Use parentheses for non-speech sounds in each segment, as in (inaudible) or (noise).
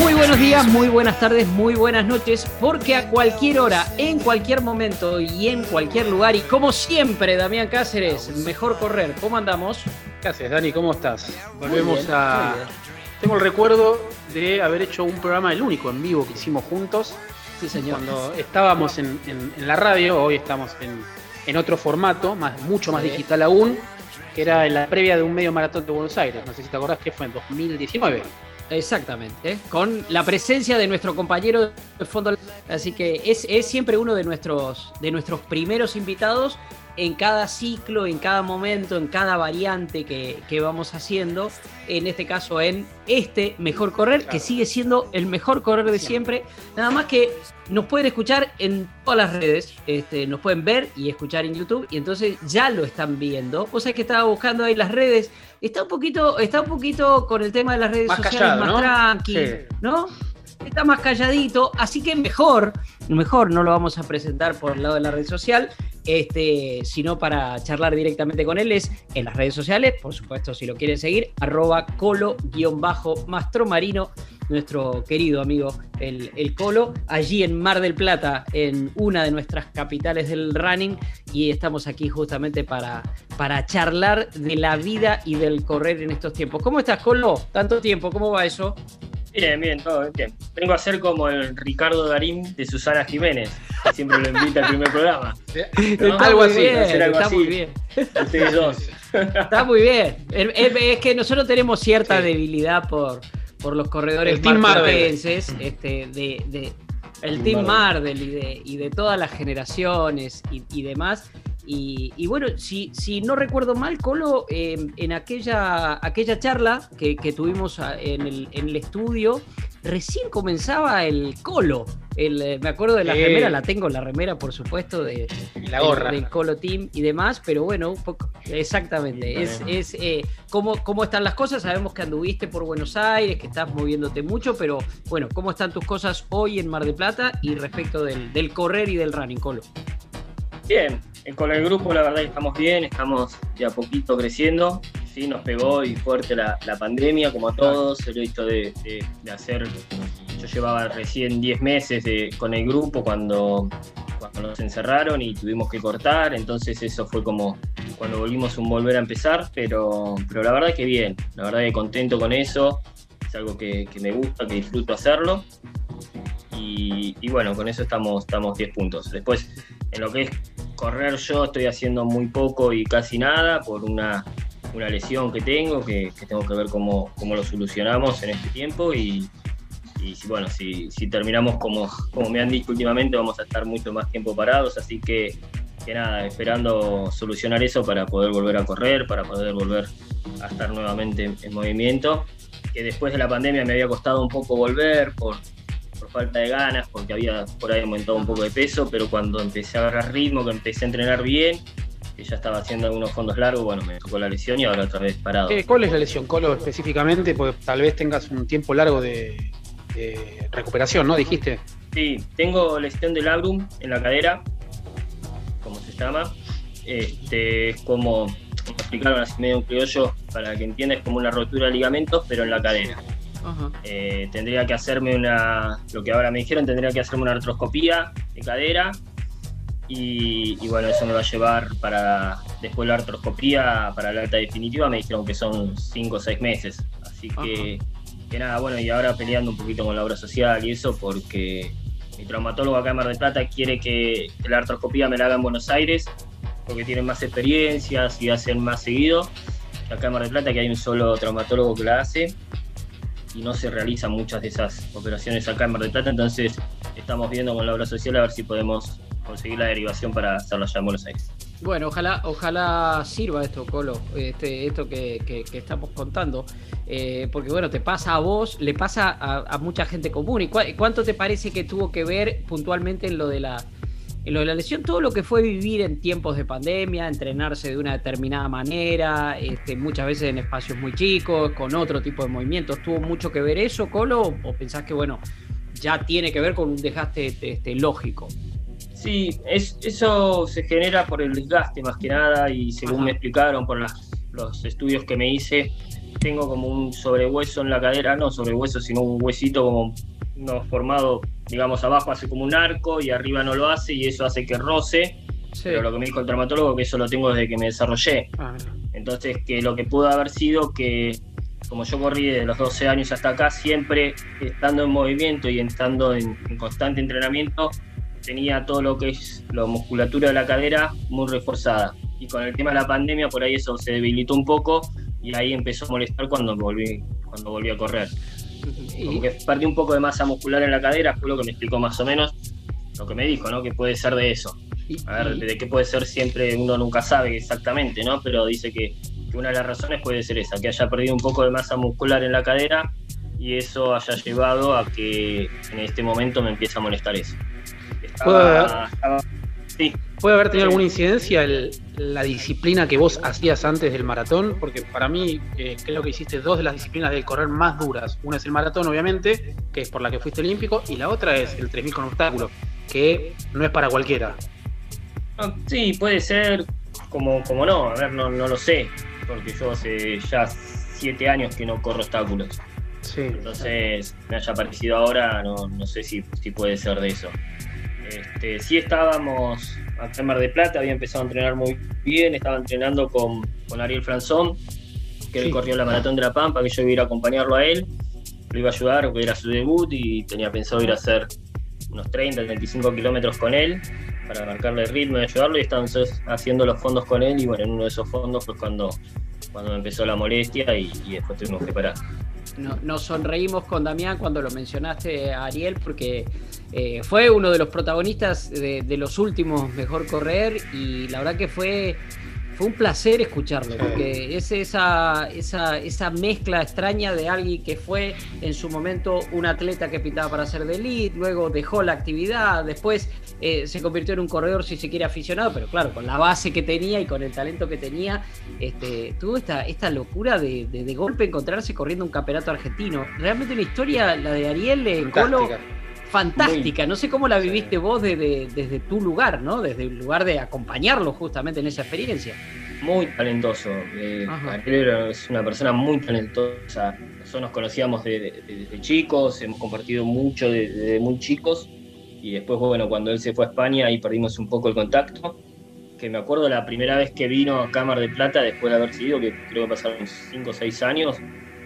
Muy buenos días, muy buenas tardes, muy buenas noches, porque a cualquier hora, en cualquier momento y en cualquier lugar, y como siempre, Damián Cáceres, mejor correr. ¿Cómo andamos? ¿Qué haces, Dani? ¿Cómo estás? Volvemos a. Tengo el recuerdo de haber hecho un programa, el único en vivo que hicimos juntos. Sí, señor. Cuando estábamos en, en- en la radio, hoy estamos en, en otro formato, más, mucho más Sí. digital aún, que era en la previa de un medio maratón de Buenos Aires. No sé si te acordás que fue en 2019. Exactamente, con la presencia de nuestro compañero de fondo. Así que es, es siempre uno de nuestros, de nuestros primeros invitados en cada ciclo, en cada momento, en cada variante que, que vamos haciendo. En este caso, en este mejor correr, que sigue siendo el mejor correr de siempre. Nada más que nos pueden escuchar en todas las redes, este, nos pueden ver y escuchar en YouTube, y entonces ya lo están viendo. Vos sabés que estaba buscando ahí las redes. Está un poquito, está un poquito con el tema de las redes Más sociales callado, más ¿no? tranqui, Sí. ¿no? Está más calladito, así que mejor, mejor no lo vamos a presentar por el lado de la red social, este, sino para charlar directamente con él es en las redes sociales, por supuesto, si lo quieren seguir, arroba colo-mastromarino, nuestro querido amigo el, el Colo, allí en Mar del Plata, en una de nuestras capitales del running, y estamos aquí justamente para, para charlar de la vida y del correr en estos tiempos. ¿Cómo estás, Colo? Tanto tiempo, ¿cómo va eso? Bien, bien, todo bien. Vengo a ser como el Ricardo Darín de Susana Jiménez, que siempre lo invita al primer programa. ¿no? Está Algo muy así, bien, algo está así. muy bien. Ustedes dos. Está muy bien. Es, que nosotros tenemos cierta Sí. debilidad por, por los corredores marplatenses, este, de, de- el Team Mardel y de, y de todas las generaciones y, y demás. Y, y bueno, si, si no recuerdo mal, Colo, eh, en aquella, aquella charla que, que tuvimos a- en el, en el estudio, recién comenzaba el Colo. El, eh, me acuerdo de la remera, la tengo la remera, por supuesto, de, la gorra. del, Colo Team y demás, pero bueno, un poco, exactamente. Es, es eh, cómo, cómo están las cosas. Sabemos que anduviste por Buenos Aires, que estás moviéndote mucho, pero bueno, ¿cómo están tus cosas hoy en Mar de Plata y respecto del, del correr y del running, Colo? Bien, con el grupo la verdad que estamos bien, estamos de a poquito creciendo. Sí, nos pegó y fuerte la, la pandemia, como a todos, el hecho de, de- de hacer... Yo llevaba recién 10 meses de- con el grupo cuando, cuando nos encerraron y tuvimos que cortar, entonces eso fue como cuando volvimos un volver a empezar, pero, pero la verdad que bien, la verdad que contento con eso, es algo que, que me gusta, que disfruto hacerlo. Y, y bueno, con eso estamos, estamos 10 puntos. Después, en lo que es correr yo estoy haciendo muy poco y casi nada por una, una lesión que tengo, que, que tengo que ver cómo, cómo lo solucionamos en este tiempo y, bueno, si, si terminamos como, como me han dicho últimamente vamos a estar mucho más tiempo parados, así que, que nada, esperando solucionar eso para poder volver a correr, para poder volver a estar nuevamente en, en movimiento, que después de la pandemia me había costado un poco volver por, por falta de ganas, porque había por ahí aumentado un poco de peso, pero cuando empecé a agarrar ritmo, que empecé a entrenar bien, que ya estaba haciendo algunos fondos largos, bueno, me tocó la lesión y ahora otra vez parado. Eh, ¿Cuál es la lesión, Colo, específicamente? Porque tal vez tengas un tiempo largo de, de recuperación, ¿no? Dijiste. Sí, tengo lesión del labrum en la cadera, como se llama. Este, es como, como explicaron así medio un criollo, para que entiendas, es como una rotura de ligamentos, pero en la cadera. Ajá. Eh, tendría que hacerme una, lo que ahora me dijeron, tendría que hacerme una artroscopía de cadera y, y bueno, eso me va a llevar para después la artroscopía, para la alta definitiva, me dijeron que son 5 o 6 meses. Así que, que nada, bueno, y ahora peleando un poquito con la obra social y eso porque mi traumatólogo acá en Mar del Plata quiere que, que la artroscopía me la haga en Buenos Aires porque tienen más experiencias y hacen más seguido. Acá en Mar del Plata que hay un solo traumatólogo que la hace y no se realizan muchas de esas operaciones acá en Mar del Plata, entonces estamos viendo con la obra social a ver si podemos conseguir la derivación para hacerlo allá en Buenos Aires. Bueno, ojalá, ojalá sirva esto, Colo, este, esto que, que- estamos contando, eh, porque bueno, te pasa a vos, le pasa a, mucha gente común. ¿Y cuánto te parece que tuvo que ver puntualmente en lo de la en lo de la lesión, todo lo que fue vivir en tiempos de pandemia, entrenarse de una determinada manera, este, muchas veces en espacios muy chicos, con otro tipo de movimientos. ¿Tuvo mucho que ver eso, Colo? ¿O pensás que, bueno, ya tiene que ver con un desgaste este, lógico? Sí, es, eso se genera por el desgaste más que nada y según me explicaron por los estudios que me hice, tengo como un sobrehueso en la cadera, no sobrehueso, sino un huesito como no formado, digamos, abajo hace como un arco y arriba no lo hace y eso hace que roce. Pero lo que me dijo el traumatólogo que eso lo tengo desde que me desarrollé. Ah, Entonces, que lo que pudo haber sido que, como yo corrí de los 12 años hasta acá, siempre estando en movimiento y estando en, constante entrenamiento, tenía todo lo que es la musculatura de la cadera muy reforzada. Y con el tema de la pandemia, por ahí eso se debilitó un poco y ahí empezó a molestar cuando volví, cuando volví a correr. Como que perdí un poco de masa muscular en la cadera, fue lo que me explicó más o menos, lo que me dijo, ¿no? Que puede ser de eso. A ver, de qué puede ser siempre uno nunca sabe exactamente, ¿no? Pero dice que, una de las razones puede ser esa, que haya perdido un poco de masa muscular en la cadera y eso haya llevado a que en este momento me empiece a molestar eso. ¿Puede haber tenido alguna incidencia la disciplina que vos hacías antes del maratón? Porque para mí eh, creo que hiciste dos de las disciplinas del correr más duras. Una es el maratón, obviamente, que es por la que fuiste olímpico, y la otra es el 3000 con obstáculos, que no es para cualquiera. Sí, puede ser, como, como no, a ver, no, no lo sé, porque yo hace ya siete años que no corro obstáculos. Sí. Entonces, me haya parecido ahora, no, no sé si, si puede ser de eso. Este, sí estábamos acá en Mar de Plata, había empezado a entrenar muy bien, estaba entrenando con, Ariel Franzón, que él corrió la maratón de la Pampa, que yo iba a ir a acompañarlo a él, lo iba a ayudar, porque era su debut y tenía pensado ir a hacer unos 30, 35 kilómetros con él para marcarle el ritmo y ayudarlo y estaban haciendo los fondos con él y bueno, en uno de esos fondos fue cuando, cuando me empezó la molestia y, y después tuvimos que parar nos sonreímos con Damián cuando lo mencionaste a Ariel porque eh, fue uno de los protagonistas de, de, los últimos Mejor Correr y la verdad que fue fue un placer escucharlo, porque es esa, esa, esa, mezcla extraña de alguien que fue en su momento un atleta que pintaba para ser de elite, luego dejó la actividad, después eh, se convirtió en un corredor, si se quiere, aficionado, pero claro, con la base que tenía y con el talento que tenía, este, tuvo esta, esta locura de, de, golpe encontrarse corriendo un campeonato argentino. Realmente una historia, la de Ariel de Colo fantástica. no sé cómo la viviste vos desde, tu lugar, ¿no? Desde el lugar de acompañarlo justamente en esa experiencia. Muy talentoso. Eh, es una persona muy talentosa. Nosotros nos conocíamos desde, chicos, hemos compartido mucho desde muy chicos. Y después, bueno, cuando él se fue a España, ahí perdimos un poco el contacto. Que me acuerdo la primera vez que vino a Cámara de Plata, después de haber sido, que creo que pasaron 5 o 6 años,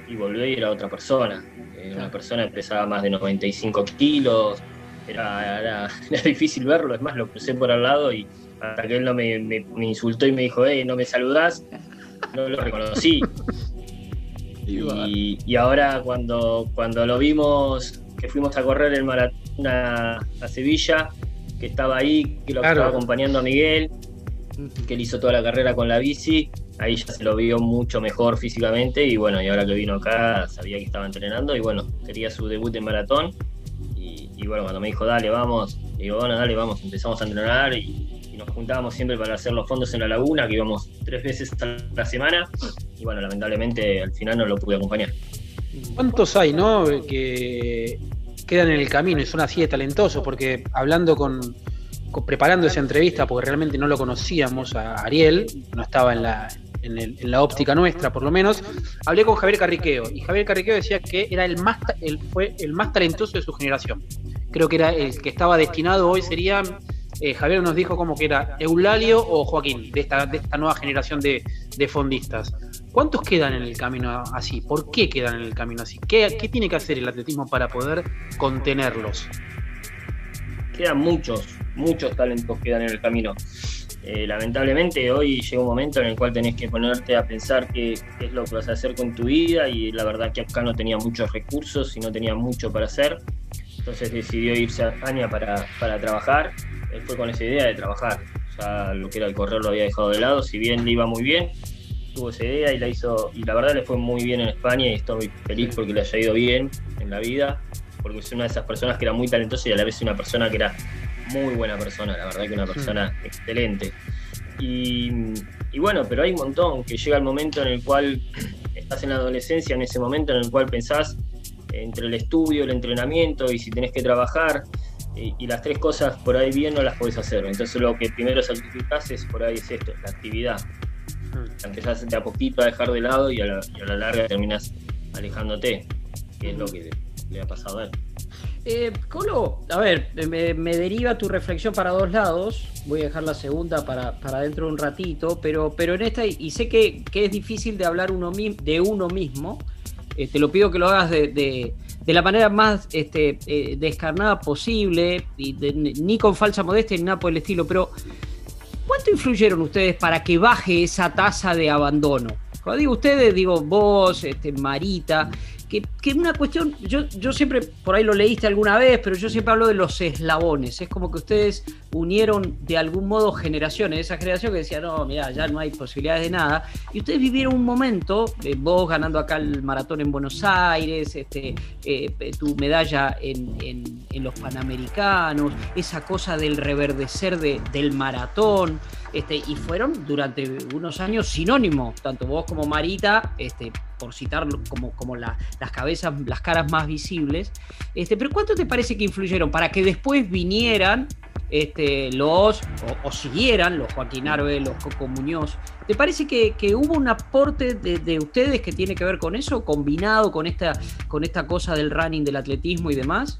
y volvió y era otra persona. Una persona que pesaba más de 95 kilos, era, (laughs) era, difícil verlo, es más, lo crucé por al lado y hasta que él no me, insultó y me dijo, hey, no me saludás, no lo reconocí. (laughs) y, ahora cuando, cuando lo vimos, que fuimos a correr el maratón a, Sevilla, que estaba ahí, que lo estaba acompañando a Miguel, que él hizo toda la carrera con la bici, ahí ya se lo vio mucho mejor físicamente y bueno, y ahora que vino acá sabía que estaba entrenando y bueno, quería su debut en maratón y, bueno, cuando me dijo, dale, vamos, digo, bueno, dale, vamos, empezamos a entrenar y, nos juntábamos siempre para hacer los fondos en la laguna, que íbamos tres veces a la semana y bueno, lamentablemente al final no lo pude acompañar. ¿Cuántos hay, no? Que quedan en el camino y son así de talentosos, porque hablando con, preparando esa entrevista, porque realmente no lo conocíamos a Ariel, no estaba en la, en, la óptica nuestra por lo menos, hablé con Javier Carriqueo y Javier Carriqueo decía que era el más, el, fue el más talentoso de su generación. Creo que era el que estaba destinado hoy sería, eh, Javier nos dijo como que era Eulalio o Joaquín, de esta, de esta nueva generación de, fondistas. ¿Cuántos quedan en el camino así? ¿Por qué quedan en el camino así? ¿Qué, ¿Qué, tiene que hacer el atletismo para poder contenerlos? Quedan muchos, muchos talentos quedan en el camino. Eh, lamentablemente hoy llega un momento en el cual tenés que ponerte a pensar qué, es lo que vas a hacer con tu vida y la verdad que acá no tenía muchos recursos y no tenía mucho para hacer. Entonces decidió irse a España para, para trabajar. Él fue con esa idea de trabajar. Ya lo que era el correr lo había dejado de lado, si bien le iba muy bien, tuvo esa idea y la hizo, y la verdad le fue muy bien en España y estoy feliz porque le haya ido bien en la vida, porque es una de esas personas que era muy talentosa y a la vez una persona que era muy buena persona, la verdad que una persona excelente. Y, bueno, pero hay un montón que llega el momento en el cual (clears throat) estás en la adolescencia, en ese momento en el cual pensás entre el estudio, el entrenamiento y si tenés que trabajar, y, las tres cosas por ahí bien no las podés hacer. Entonces lo que primero sacrificás es por ahí es esto, la actividad. Hmm. Empezás de a poquito a dejar de lado y a la, larga terminas alejándote, que es lo que le ha pasado a él. Eh, Colo, a ver, me, deriva tu reflexión para dos lados. Voy a dejar la segunda para, para dentro de un ratito, pero, pero en esta, y sé que, es difícil de hablar uno, de uno mismo, eh, te lo pido que lo hagas de, la manera más este, eh, descarnada posible, y ni con falsa modestia ni nada por el estilo, pero ¿cuánto influyeron ustedes para que baje esa tasa de abandono? Cuando digo ustedes, digo vos, este, Marita, que, una cuestión, yo, yo siempre, por ahí lo leíste alguna vez, pero yo siempre hablo de los eslabones. Es como que ustedes unieron de algún modo generaciones, esa generación que decía, no, mira, ya no hay posibilidades de nada. Y ustedes vivieron un momento, eh, vos ganando acá el maratón en Buenos Aires, este, eh, tu medalla en, los Panamericanos, esa cosa del reverdecer del maratón. Este, y fueron durante unos años sinónimos, tanto vos como Marita, este, por citar como, como las cabezas, las caras más visibles. Este, pero ¿cuánto te parece que influyeron para que después vinieran este, los, o, siguieran los Joaquín Arbe, los Coco Muñoz? ¿Te parece que, hubo un aporte de, ustedes que tiene que ver con eso, combinado con esta, con esta cosa del running, del atletismo y demás?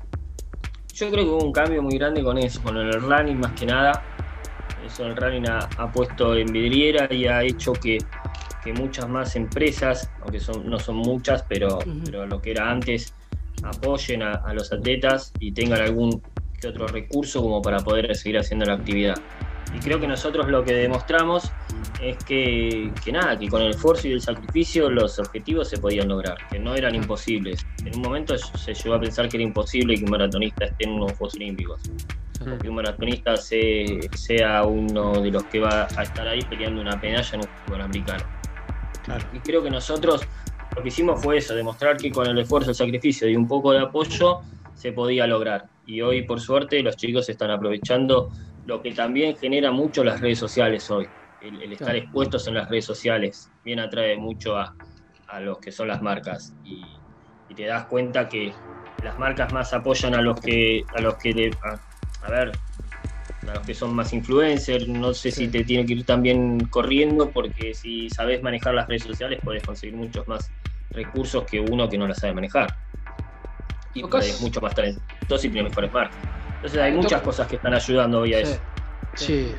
Yo creo que hubo un cambio muy grande con eso, con el running más que nada eso el running ha, puesto en vidriera y ha hecho que, muchas más empresas, aunque son, no son muchas, pero, pero lo que era antes, apoyen a, los atletas y tengan algún que otro recurso como para poder seguir haciendo la actividad. Y creo que nosotros lo que demostramos es que, que, nada, que con el esfuerzo y el sacrificio los objetivos se podían lograr, que no eran imposibles. En un momento se llegó a pensar que era imposible que un maratonista esté en unos Juegos Olímpicos que un maratonista sea uno de los que va a estar ahí peleando una medalla en un fútbol americano. Y creo que nosotros lo que hicimos fue eso, demostrar que con el esfuerzo, el sacrificio y un poco de apoyo se podía lograr. Y hoy, por suerte, los chicos están aprovechando lo que también genera mucho las redes sociales hoy. El, estar expuestos en las redes sociales bien atrae mucho a, los que son las marcas. Y, te das cuenta que las marcas más apoyan a los que, a los que a ver, a los que son más influencers, no sé si te tiene que ir también corriendo, porque si sabes manejar las redes sociales puedes conseguir muchos más recursos que uno que no las sabe manejar. Y es mucho más talentoso y tiene mejores marcas. Entonces hay muchas cosas que están ayudando hoy a eso. Sí.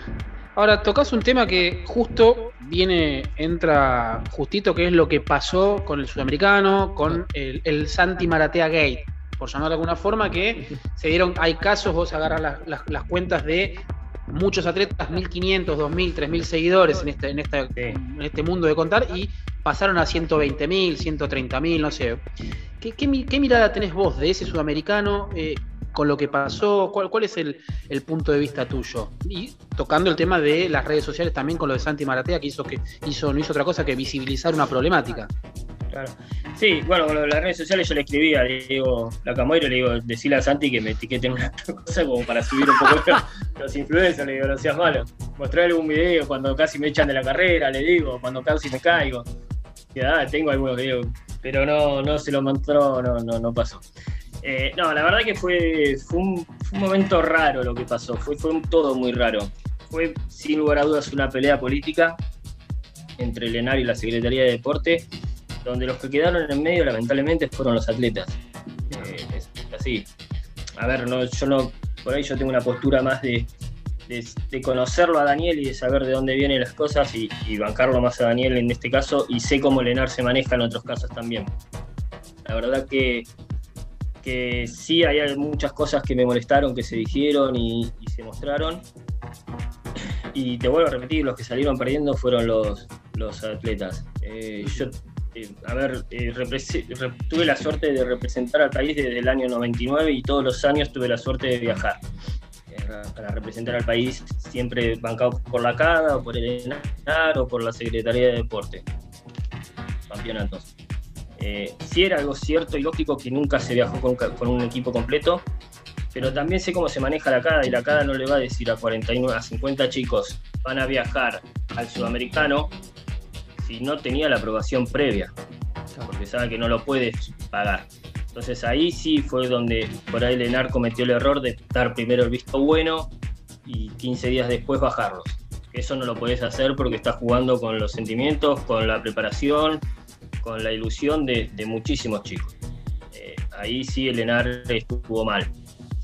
Ahora, tocas un tema que justo viene, entra justito, que es lo que pasó con el sudamericano, con el, el Santi Maratea Gate por llamar de alguna forma, que se dieron, hay casos, vos agarras las, cuentas de muchos atletas, 1500, 2000, 3000 seguidores en este, en, en este mundo de contar y pasaron a 120.000, 130.000, no sé. ¿Qué, ¿Qué, mirada tenés vos de ese sudamericano eh, con lo que pasó? ¿Cuál, cuál es el, punto de vista tuyo? Y tocando el tema de las redes sociales también con lo de Santi Maratea, que hizo que hizo, no hizo otra cosa que visibilizar una problemática. Claro. Sí, bueno, con las redes sociales yo le escribía, le digo, la Camoiro, le digo, decirle a Santi que me etiqueten una (laughs) cosa como para subir un poco (laughs) los influencers, le digo, no seas malo. Mostrar algún video cuando casi me echan de la carrera, le digo, cuando casi me caigo. Ya, tengo algunos videos, pero no, no se lo mostró, no, no, no pasó. Eh, no, la verdad que fue, fue un, momento raro lo que pasó, fue, fue todo muy raro. Fue sin lugar a dudas una pelea política entre el ENAR y la Secretaría de Deporte donde los que quedaron en medio lamentablemente fueron los atletas. Eh, así. A ver, no, yo no, por ahí yo tengo una postura más de, de, conocerlo a Daniel y de saber de dónde vienen las cosas y, bancarlo más a Daniel en este caso y sé cómo Lenar se maneja en otros casos también. La verdad que, que sí hay muchas cosas que me molestaron, que se dijeron y, se mostraron. Y te vuelvo a repetir, los que salieron perdiendo fueron los, los atletas. Eh, yo eh, a ver, eh, tuve la suerte de representar al país desde el año 99 y todos los años tuve la suerte de viajar para representar al país, siempre bancado por la CADA o por el ENAR o por la Secretaría de Deporte. Campeonatos. Eh, sí era algo cierto y lógico que nunca se viajó con, un equipo completo, pero también sé cómo se maneja la CADA y la CADA no le va a decir a 49, a 50 chicos van a viajar al sudamericano si no tenía la aprobación previa, porque sabe que no lo puedes pagar. Entonces ahí sí fue donde por ahí Lenar cometió el error de dar primero el visto bueno y 15 días después bajarlos. Eso no lo puedes hacer porque estás jugando con los sentimientos, con la preparación, con la ilusión de, muchísimos chicos. Eh, ahí sí el Lenar estuvo mal.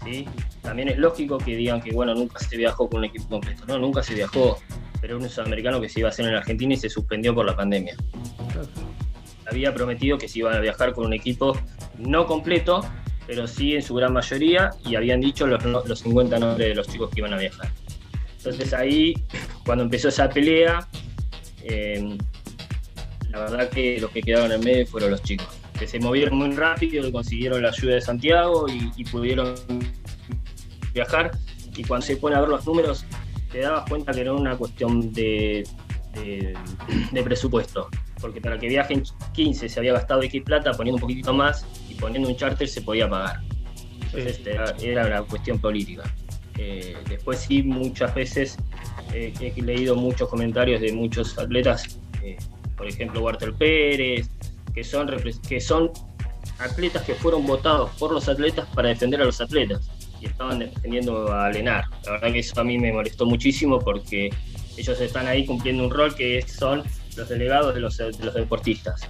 ¿sí? También es lógico que digan que bueno, nunca se viajó con un equipo completo. No, nunca se viajó, pero un sudamericano que se iba a hacer en Argentina y se suspendió por la pandemia. Había prometido que se iban a viajar con un equipo no completo, pero sí en su gran mayoría, y habían dicho los, los 50 nombres de los chicos que iban a viajar. Entonces ahí, cuando empezó esa pelea, eh, la verdad que los que quedaron en medio fueron los chicos que se movieron muy rápido y consiguieron la ayuda de Santiago y, pudieron viajar. Y cuando se pone a ver los números, te dabas cuenta que era una cuestión de, de, presupuesto. Porque para que viajen 15 se había gastado X plata, poniendo un poquitito más y poniendo un charter se podía pagar. Entonces era, una cuestión política. Eh, después sí, muchas veces eh, he leído muchos comentarios de muchos atletas, eh, por ejemplo, Walter Pérez, que son, que son atletas que fueron votados por los atletas para defender a los atletas y estaban defendiendo a Lenar. La verdad que eso a mí me molestó muchísimo porque ellos están ahí cumpliendo un rol que son los delegados de los, deportistas,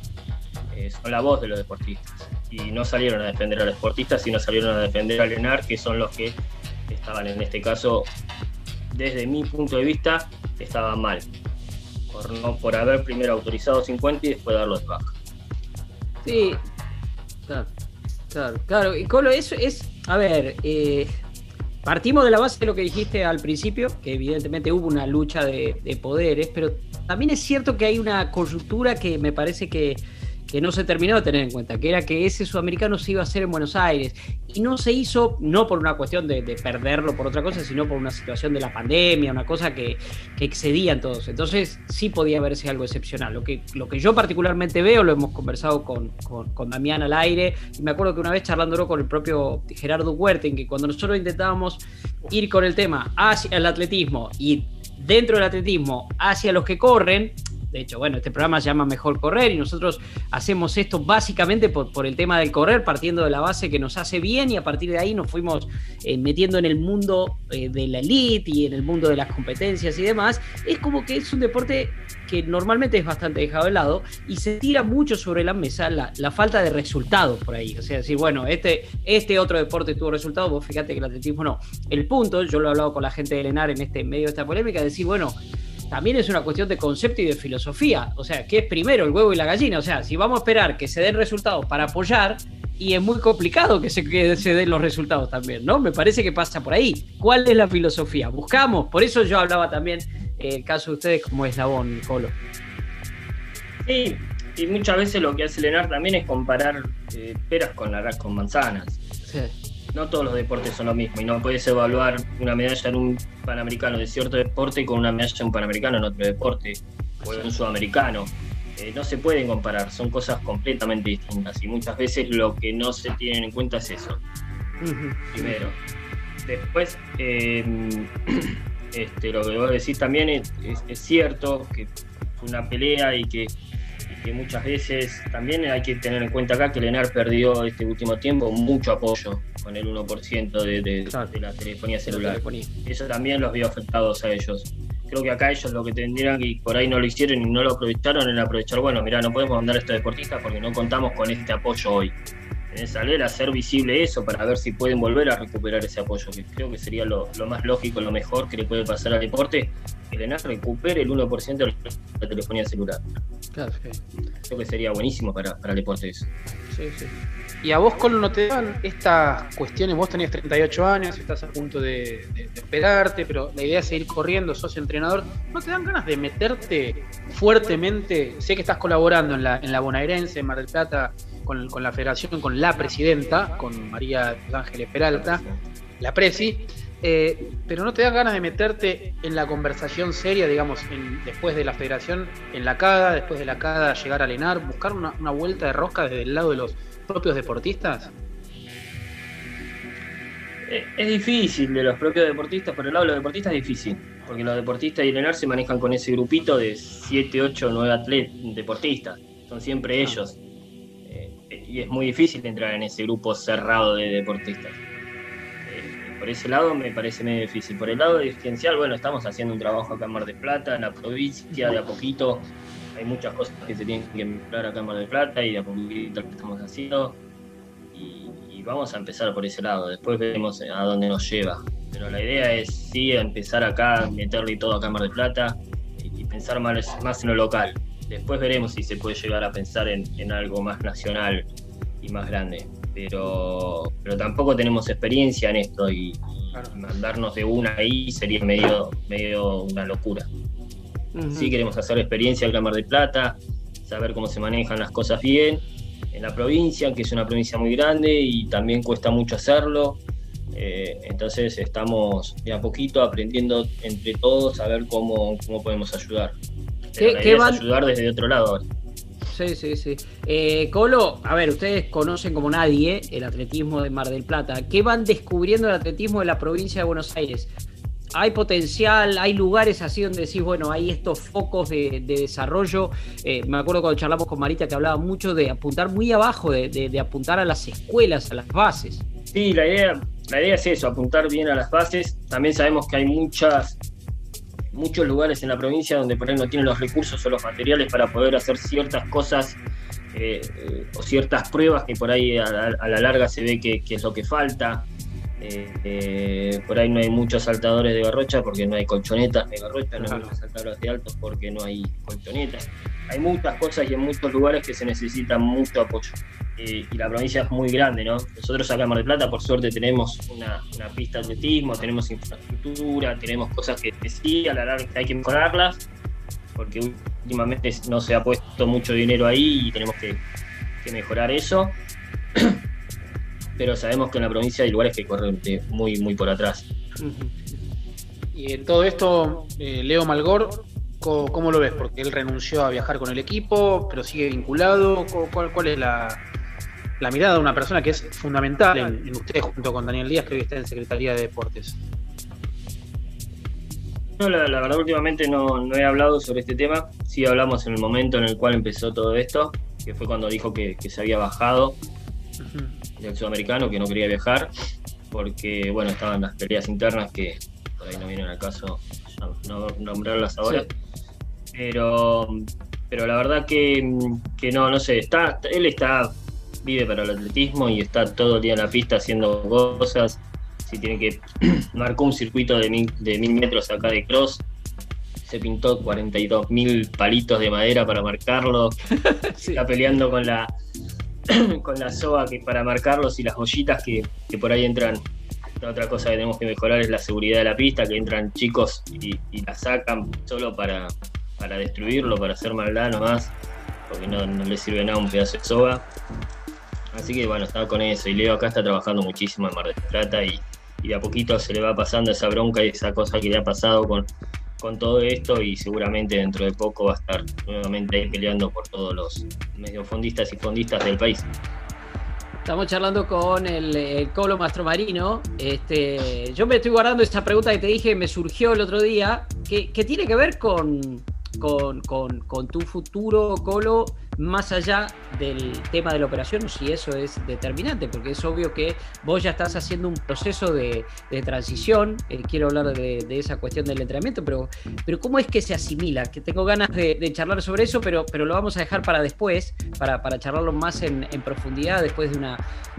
eh, son la voz de los deportistas y no salieron a defender a los deportistas, sino salieron a defender a Lenar, que son los que estaban en este caso, desde mi punto de vista, estaban mal. Por, no, por haber primero autorizado 50 y después darlos de baja. Sí, claro, claro, claro. Y Colo, eso es, a ver, eh, partimos de la base de lo que dijiste al principio, que evidentemente hubo una lucha de, de poderes, pero también es cierto que hay una coyuntura que me parece que que no se terminó de tener en cuenta, que era que ese sudamericano se iba a hacer en Buenos Aires y no se hizo, no por una cuestión de, perderlo por otra cosa, sino por una situación de la pandemia, una cosa que, excedían todos. Entonces sí podía verse algo excepcional. Lo que, lo que yo particularmente veo, lo hemos conversado con, con, Damián al aire, y me acuerdo que una vez charlándolo con el propio Gerardo Huerten, que cuando nosotros intentábamos ir con el tema hacia el atletismo y dentro del atletismo hacia los que corren, de hecho, bueno, este programa se llama Mejor Correr y nosotros hacemos esto básicamente por, el tema del correr, partiendo de la base que nos hace bien y a partir de ahí nos fuimos eh, metiendo en el mundo eh, de la elite y en el mundo de las competencias y demás. Es como que es un deporte que normalmente es bastante dejado de lado y se tira mucho sobre la mesa la, falta de resultados por ahí. O sea, decir, bueno, este, este otro deporte tuvo resultados, vos fíjate que el atletismo no. El punto, yo lo he hablado con la gente de Lenar en este medio de esta polémica, decir, bueno, también es una cuestión de concepto y de filosofía. O sea, ¿qué es primero, el huevo y la gallina? O sea, si vamos a esperar que se den resultados para apoyar, y es muy complicado que se, se den los resultados también, ¿no? Me parece que pasa por ahí. ¿Cuál es la filosofía? Buscamos, por eso yo hablaba también eh, el caso de ustedes como eslabón, Colo. Sí, y muchas veces lo que hace Lenar también es comparar eh, peras con, con manzanas. Sí no todos los deportes son lo mismo y no puedes evaluar una medalla en un panamericano de cierto deporte con una medalla en un panamericano en otro deporte o en un sudamericano. Eh, no se pueden comparar, son cosas completamente distintas y muchas veces lo que no se tiene en cuenta es eso. Primero. Después, eh, (clears throat) este, lo que vos decís también es, es cierto que fue una pelea y que que muchas veces también hay que tener en cuenta acá que Lenar perdió este último tiempo mucho apoyo con el 1% de, de, la telefonía celular. Eso también los vio afectados a ellos. Creo que acá ellos lo que tendrían y por ahí no lo hicieron y no lo aprovecharon era aprovechar, bueno, mira, no podemos mandar a estos deportistas porque no contamos con este apoyo hoy. En salir a hacer visible eso para ver si pueden volver a recuperar ese apoyo, que creo que sería lo, lo más lógico, lo mejor que le puede pasar al deporte, que el ENAR recupere el 1% de la telefonía celular. Claro, Creo que sería buenísimo para, para el deporte eso. Sí, sí. Y a vos, Colo, no te dan estas cuestiones. Vos tenés 38 años, estás a punto de, esperarte, pero la idea es seguir corriendo, sos entrenador. ¿No te dan ganas de meterte fuertemente? Sé que estás colaborando en la, en la bonaerense, en Mar del Plata, con, la federación, con la presidenta, con María Ángeles Peralta, la presi. Eh, pero no te dan ganas de meterte en la conversación seria, digamos, después de la federación, en la CADA, después de la CADA llegar a Lenar, buscar una, vuelta de rosca desde el lado de los propios deportistas? Es difícil de los propios deportistas, por el lado de los deportistas es difícil, porque los deportistas de Ilenar se manejan con ese grupito de 7, 8, 9 atletas, deportistas, son siempre ellos. Y es muy difícil entrar en ese grupo cerrado de deportistas. Eh, por ese lado me parece medio difícil. Por el lado dirigencial, bueno, estamos haciendo un trabajo acá en Mar del Plata, en la provincia, de a poquito. Hay muchas cosas que se tienen que mejorar acá en Mar del Plata y de a poquito lo que estamos haciendo vamos a empezar por ese lado, después veremos a dónde nos lleva. Pero la idea es sí empezar acá, meterle todo acá en Mar del Plata y, pensar más, más en lo local. Después veremos si se puede llegar a pensar en, algo más nacional y más grande. Pero, pero tampoco tenemos experiencia en esto y, mandarnos de una ahí sería medio, medio una locura. Sí queremos hacer experiencia en Mar del Plata, saber cómo se manejan las cosas bien en la provincia, que es una provincia muy grande y también cuesta mucho hacerlo. Eh, entonces estamos de a poquito aprendiendo entre todos a ver cómo, cómo podemos ayudar. ¿Qué, van... ayudar desde otro lado. Sí, sí, sí. Eh, Colo, a ver, ustedes conocen como nadie el atletismo de Mar del Plata. ¿Qué van descubriendo el atletismo de la provincia de Buenos Aires? hay potencial, hay lugares así donde decís, bueno, hay estos focos de, desarrollo. Eh, me acuerdo cuando charlamos con Marita que hablaba mucho de apuntar muy abajo, de, apuntar a las escuelas, a las bases. Sí, la idea, la idea es eso, apuntar bien a las bases. También sabemos que hay muchas, muchos lugares en la provincia donde por ahí no tienen los recursos o los materiales para poder hacer ciertas cosas eh, eh, o ciertas pruebas que por ahí a, la larga se ve que, que es lo que falta. Eh, por ahí no hay muchos saltadores de garrocha porque no hay colchonetas de garrocha, no hay muchos saltadores de altos porque no hay colchonetas. Hay muchas cosas y en muchos lugares que se necesita mucho apoyo. Eh, y la provincia es muy grande, ¿no? Nosotros acá en Mar del Plata, por suerte, tenemos una, pista de atletismo, tenemos infraestructura, tenemos cosas que, sí, a la larga hay que mejorarlas, porque últimamente no se ha puesto mucho dinero ahí y tenemos que, mejorar eso. (clears throat) pero sabemos que en la provincia hay lugares que corren muy, muy por atrás. Y en todo esto, eh, Leo Malgor, ¿cómo, lo ves? Porque él renunció a viajar con el equipo, pero sigue vinculado. ¿Cuál, cuál es la, mirada de una persona que es fundamental en, ustedes junto con Daniel Díaz, que hoy está en Secretaría de Deportes? No, la, verdad últimamente no, he hablado sobre este tema. Sí hablamos en el momento en el cual empezó todo esto, que fue cuando dijo que, se había bajado del sudamericano que no quería viajar porque, bueno, estaban las peleas internas que por ahí no vienen al caso no, nombrarlas ahora. Pero, pero la verdad que, no, no sé, está, él está, vive para el atletismo y está todo el día en la pista haciendo cosas. Si tiene que (clears throat) marcó un circuito de mil, de mil metros acá de cross, se pintó 42 mil palitos de madera para marcarlo. (laughs) Está peleando con la (clears throat) con la soga que para marcarlos y las joyitas que, por ahí entran. otra cosa que tenemos que mejorar es la seguridad de la pista, que entran chicos y, la sacan solo para, para destruirlo, para hacer maldad nomás, porque no, no le sirve nada un pedazo de soga. Así que bueno, estaba con eso. Y Leo acá está trabajando muchísimo en Mar del Plata y, y de a poquito se le va pasando esa bronca y esa cosa que le ha pasado con, con todo esto y seguramente dentro de poco va a estar nuevamente ahí peleando por todos los mediofondistas y fondistas del país. Estamos charlando con el, Colo Mastromarino. Este, yo me estoy guardando esta pregunta que te dije, me surgió el otro día, que, que tiene que ver con, con, con, tu futuro, Colo, más allá del tema de la operación, si eso es determinante, porque es obvio que vos ya estás haciendo un proceso de, transición, eh, quiero hablar de, esa cuestión del entrenamiento, pero, pero ¿cómo es que se asimila? Que tengo ganas de, charlar sobre eso, pero, pero lo vamos a dejar para después, para, para charlarlo más en, profundidad después de una,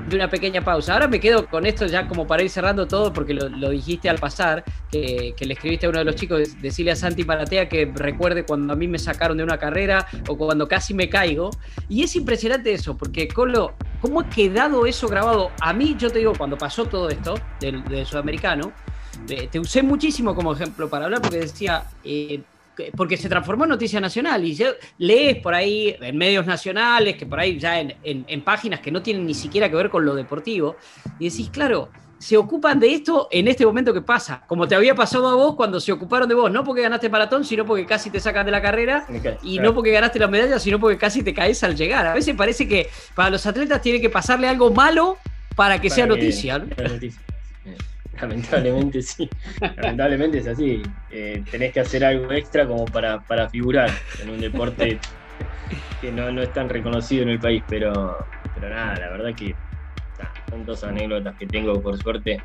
de una pequeña pausa. Ahora me quedo con esto ya como para ir cerrando todo, porque lo, dijiste al pasar, que, le escribiste a uno de los chicos, decirle a Santi Maratea que recuerde cuando a mí me sacaron de una carrera o cuando casi me caigo. Y es impresionante eso, porque Colo, ¿cómo ha quedado eso grabado? A mí, yo te digo, cuando pasó todo esto del, sudamericano, te usé muchísimo como ejemplo para hablar porque decía, eh, porque se transformó en noticia nacional y lees por ahí en medios nacionales, que por ahí ya en, en, páginas que no tienen ni siquiera que ver con lo deportivo, y decís, claro, se ocupan de esto en este momento que pasa, como te había pasado a vos cuando se ocuparon de vos, no porque ganaste maratón, sino porque casi te sacan de la carrera, y no porque ganaste la medalla, sino porque casi te caes al llegar. A veces parece que para los atletas tiene que pasarle algo malo para que sea noticia. Lamentablemente sí, lamentablemente es así. Eh, tenés que hacer algo extra como para, para figurar en un deporte que no, no es tan reconocido en el país, pero, pero nada, la verdad que son dos anécdotas que tengo por suerte.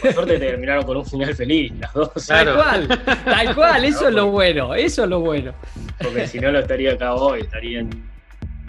Por suerte terminaron con un final feliz, las dos. Tal cual, tal cual, (laughs) eso es lo bueno, eso es lo bueno. Porque si no lo estaría acá hoy, estaría en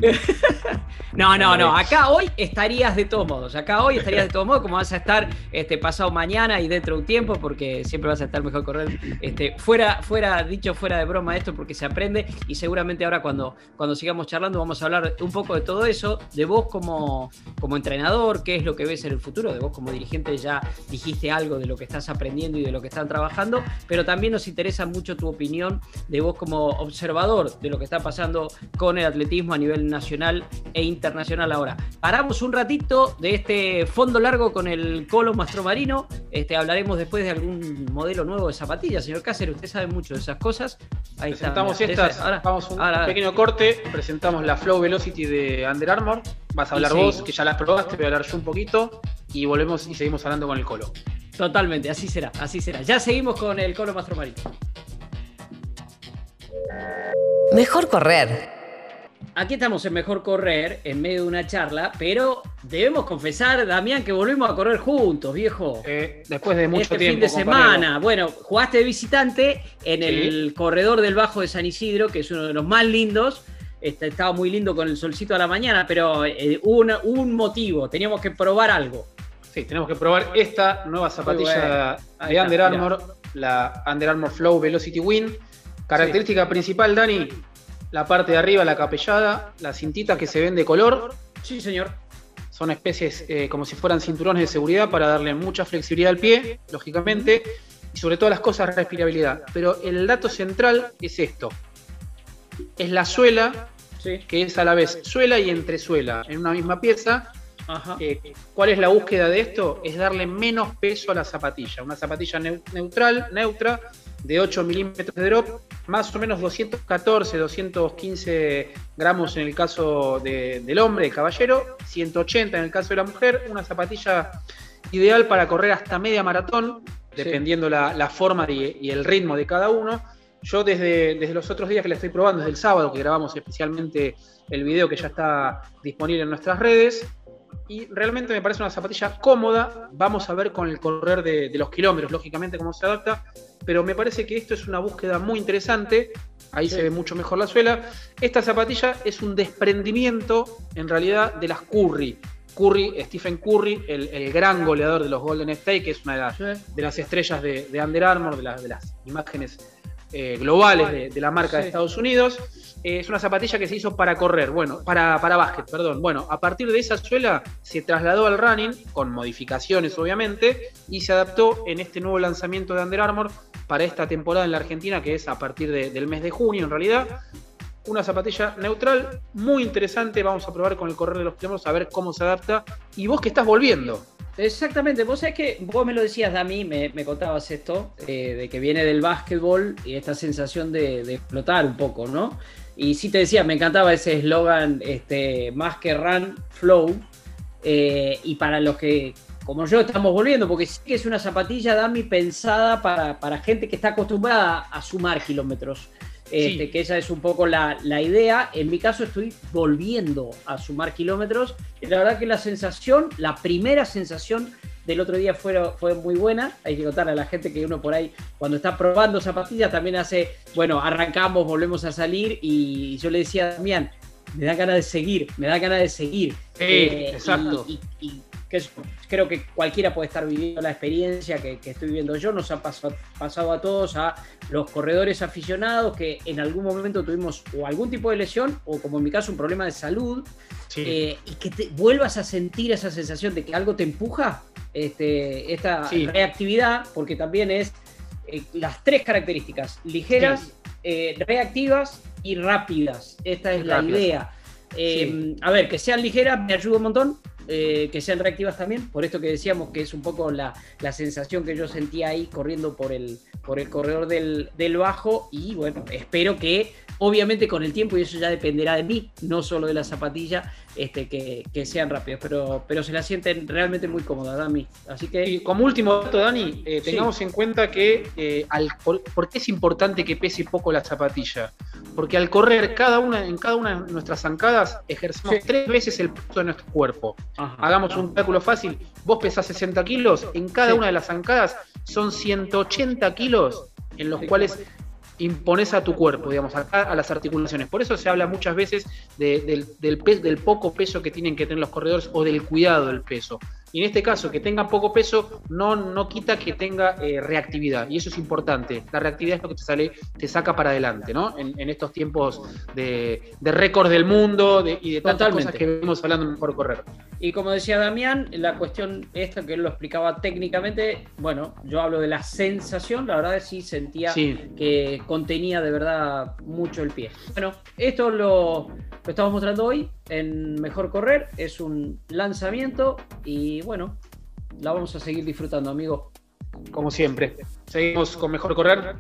(laughs) no, no, no. Acá hoy estarías de todos modos. Acá hoy estarías de todos modos, como vas a estar este, pasado mañana y dentro de un tiempo, porque siempre vas a estar mejor correr. Este, fuera, fuera, dicho fuera de broma esto, porque se aprende. Y seguramente ahora cuando, cuando sigamos charlando vamos a hablar un poco de todo eso, de vos como, como entrenador, qué es lo que ves en el futuro, de vos como dirigente ya dijiste algo de lo que estás aprendiendo y de lo que están trabajando, pero también nos interesa mucho tu opinión de vos como observador de lo que está pasando con el atletismo a nivel nacional e internacional ahora. Paramos un ratito de este fondo largo con el Colo Mastromarino. Este, hablaremos después de algún modelo nuevo de zapatillas. Señor Cáceres, usted sabe mucho de esas cosas. Ahí presentamos estas, ahora, vamos un pequeño corte, presentamos la Flow Velocity de Under Armour. Vas a hablar vos, que ya las probaste, voy a hablar yo un poquito y volvemos y seguimos hablando con el Colo. Totalmente, así será, así será. Ya seguimos con el Colo Mastromarino. Mejor correr aquí estamos en Mejor Correr, en medio de una charla, pero debemos confesar, Damián, que volvimos a correr juntos, viejo. Eh, después de mucho este tiempo. fin de semana. Bueno, jugaste de visitante en el corredor del Bajo de San Isidro, que es uno de los más lindos. Este, estaba muy lindo con el solcito a la mañana, pero eh, hubo, un motivo, teníamos que probar algo. Sí, tenemos que probar esta nueva zapatilla de Under Armour, la Under Armour Flow Velocity Win. Característica principal, Dani, la parte de arriba, la capellada, la cintita que se ven de color. Sí, señor. Son especies eh, como si fueran cinturones de seguridad para darle mucha flexibilidad al pie, lógicamente, y sobre todas las cosas respirabilidad. Pero el dato central es esto. Es la suela, que es a la vez suela y entresuela en una misma pieza. Eh, ¿Cuál es la búsqueda de esto? Es darle menos peso a la zapatilla. Una zapatilla neutral, neutra, de 8 milímetros de drop, más o menos 214, 215 gramos en el caso del hombre, del caballero, 180 en el caso de la mujer, una zapatilla ideal para correr hasta media maratón, dependiendo la, forma y, el ritmo de cada uno. Yo desde, desde los otros días que la estoy probando, desde el sábado que grabamos especialmente el video que ya está disponible en nuestras redes, y realmente me parece una zapatilla cómoda. Vamos a ver con el correr de, los kilómetros, lógicamente, cómo se adapta. Pero me parece que esto es una búsqueda muy interesante. Ahí se ve mucho mejor la suela. Esta zapatilla es un desprendimiento, en realidad, de las Curry. Curry, Stephen Curry, el, gran goleador de los Golden State, que es una de las, estrellas de, Under Armour, de, de las imágenes eh, globales de, la marca de Estados Unidos. Eh, es una zapatilla que se hizo para correr, bueno, para, para básquet, perdón. Bueno, a partir de esa suela se trasladó al running, con modificaciones obviamente, y se adaptó en este nuevo lanzamiento de Under Armour para esta temporada en la Argentina, que es a partir del mes de junio en realidad. Una zapatilla neutral, muy interesante. Vamos a probar con el correr de los kilómetros a ver cómo se adapta. Y vos que estás volviendo, Exactamente, vos sabés que vos me lo decías, Dami, me, me contabas esto, eh, de que viene del básquetbol y esta sensación de, explotar un poco, ¿no? Y sí te decía, me encantaba ese eslogan, este, más que run, flow. Eh, y para los que, como yo, estamos volviendo, porque sí que es una zapatilla, Dami, pensada para, para gente que está acostumbrada a sumar kilómetros. Este, que esa es un poco la, idea. En mi caso estoy volviendo a sumar kilómetros. Y la verdad que la sensación, la primera sensación del otro día fue, fue muy buena. Hay que contarle a la gente que uno por ahí, cuando está probando zapatillas, también hace, bueno, arrancamos, volvemos a salir. Y yo le decía a Damián, me da ganas de seguir, me da ganas de seguir. Eh, exacto que creo que cualquiera puede estar viviendo la experiencia que, estoy viviendo yo, nos ha pasado, a todos, a los corredores aficionados que en algún momento tuvimos o algún tipo de lesión o como en mi caso un problema de salud eh, y que te vuelvas a sentir esa sensación de que algo te empuja, este, esta reactividad, porque también es eh, las tres características, ligeras, eh, reactivas y rápidas. Esta es la idea. A ver, que sean ligeras me ayuda un montón, eh, que sean reactivas también, por esto que decíamos que es un poco la, sensación que yo sentía ahí corriendo por el, por el corredor del, bajo. Y bueno, espero que obviamente con el tiempo, y eso ya dependerá de mí, no solo de la zapatilla, este, que, sean rápidos, pero, pero se la sienten realmente muy cómoda, Dani. Así que. Y como último dato, Dani, eh, tengamos en cuenta que eh, al, por, qué es importante que pese poco la zapatilla. Porque al correr cada una, en cada una de nuestras zancadas ejercemos tres veces el peso de nuestro cuerpo. Hagamos un cálculo fácil. Vos pesás 60 kilos, en cada una de las zancadas son 180 kilos en los cuales impones a tu cuerpo, digamos, acá a las articulaciones. Por eso se habla muchas veces del, del poco peso que tienen que tener los corredores o del cuidado del peso. Y en este caso, que tenga poco peso no, no quita que tenga eh, reactividad. Y eso es importante. La reactividad es lo que te sale, te saca para adelante, ¿no? En, estos tiempos de, de récord del mundo y de tantas cosas que venimos hablando mejor correr. Y como decía Damián, la cuestión esta que él lo explicaba técnicamente, bueno, yo hablo de la sensación, la verdad es que sí sentía que contenía de verdad mucho el pie. Bueno, esto lo, lo estamos mostrando hoy en Mejor Correr, es un lanzamiento y bueno, la vamos a seguir disfrutando, amigo. Como siempre. Seguimos con Mejor Correr.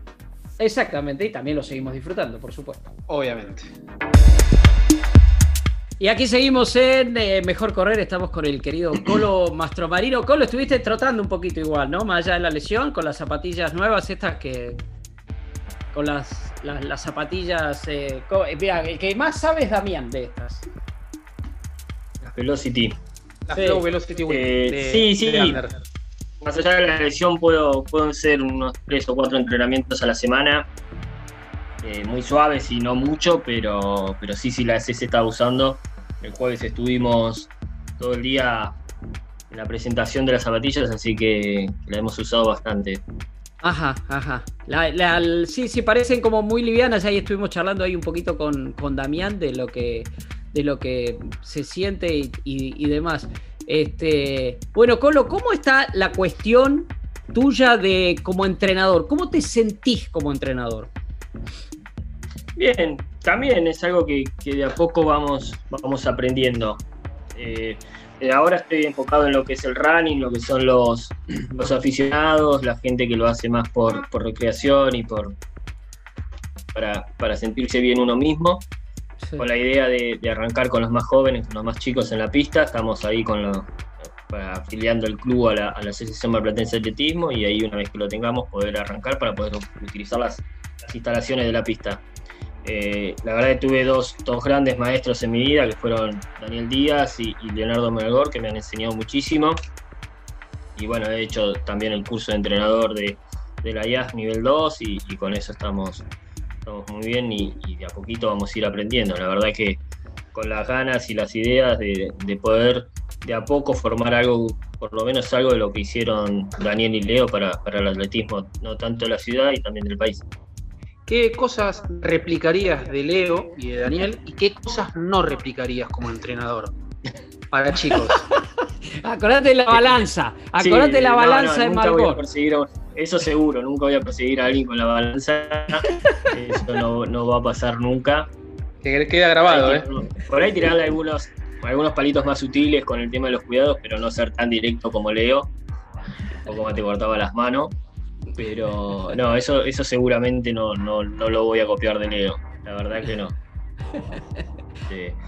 Exactamente, y también lo seguimos disfrutando, por supuesto. Obviamente. Y aquí seguimos en eh, Mejor Correr, estamos con el querido Colo Mastromarino. Colo, estuviste trotando un poquito igual, ¿no? Más allá de la lesión, con las zapatillas nuevas, estas que. Con las, las, zapatillas. Eh, eh, mira, el que más sabe es Damián de estas. Velocity. Eh, sí, sí. Más allá de la lesión, puedo, pueden ser unos tres o cuatro entrenamientos a la semana. Eh, muy suaves y no mucho, pero, pero sí, sí, la se está usando. El jueves estuvimos todo el día en la presentación de las zapatillas, así que la hemos usado bastante. Ajá, ajá. sí, sí, parecen como muy livianas. Ahí estuvimos charlando ahí un poquito con, con Damián de lo que de lo que se siente y, demás. Este, bueno, Colo, ¿cómo está la cuestión tuya de como entrenador? ¿Cómo te sentís como entrenador? Bien, también es algo que, de a poco vamos, vamos aprendiendo. Eh, eh, ahora estoy enfocado en lo que es el running, lo que son los, los aficionados, la gente que lo hace más por, recreación y por para, para sentirse bien uno mismo con la idea de, arrancar con los más jóvenes, con los más chicos en la pista. Estamos ahí con lo, afiliando el club a la, Asociación Marplatense de Atletismo y ahí una vez que lo tengamos poder arrancar para poder utilizar las, instalaciones de la pista. Eh, la verdad que tuve dos, grandes maestros en mi vida, que fueron Daniel Díaz y, Leonardo Melgor, que me han enseñado muchísimo. Y bueno, he hecho también el curso de entrenador de, la IAS nivel 2 y, y con eso estamos estamos muy bien y, de a poquito vamos a ir aprendiendo. La verdad que con las ganas y las ideas de, poder de a poco formar algo, por lo menos algo de lo que hicieron Daniel y Leo para, el atletismo, no tanto de la ciudad y también del país. ¿Qué cosas replicarías de Leo y de Daniel y qué cosas no replicarías como entrenador para chicos? (laughs) acordate de la balanza, acordate de la balanza de Margot. Eso seguro, nunca voy a perseguir a alguien con la balanza. Eso no, va a pasar nunca. Que queda grabado, ¿eh? Por ahí tirarle algunos, algunos palitos más sutiles con el tema de los cuidados, pero no ser tan directo como Leo, o como te cortaba las manos. Pero no, eso, eso seguramente no, no, no lo voy a copiar de Leo. La verdad que no. (laughs)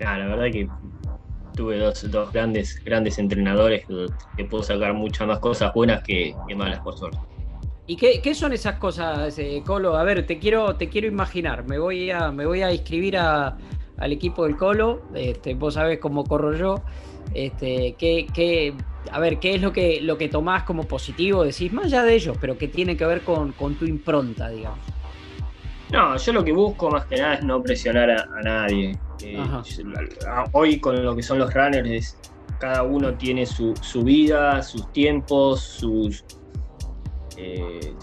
la verdad que tuve dos, grandes, grandes entrenadores que, puedo sacar muchas más cosas buenas que, malas, por suerte. ¿Y qué, son esas cosas, eh, Colo? A ver, te quiero, te quiero imaginar. Me voy a, me voy a inscribir al equipo del Colo. Este, vos sabés cómo corro yo. Este, ¿qué, a ver, ¿qué es lo que, lo que tomás como positivo? Decís, más allá de ellos, pero que tiene que ver con, con tu impronta, digamos. No, yo lo que busco más que nada es no presionar a, nadie. Eh, hoy con lo que son los runners, cada uno tiene su, vida, sus tiempos, sus, eh,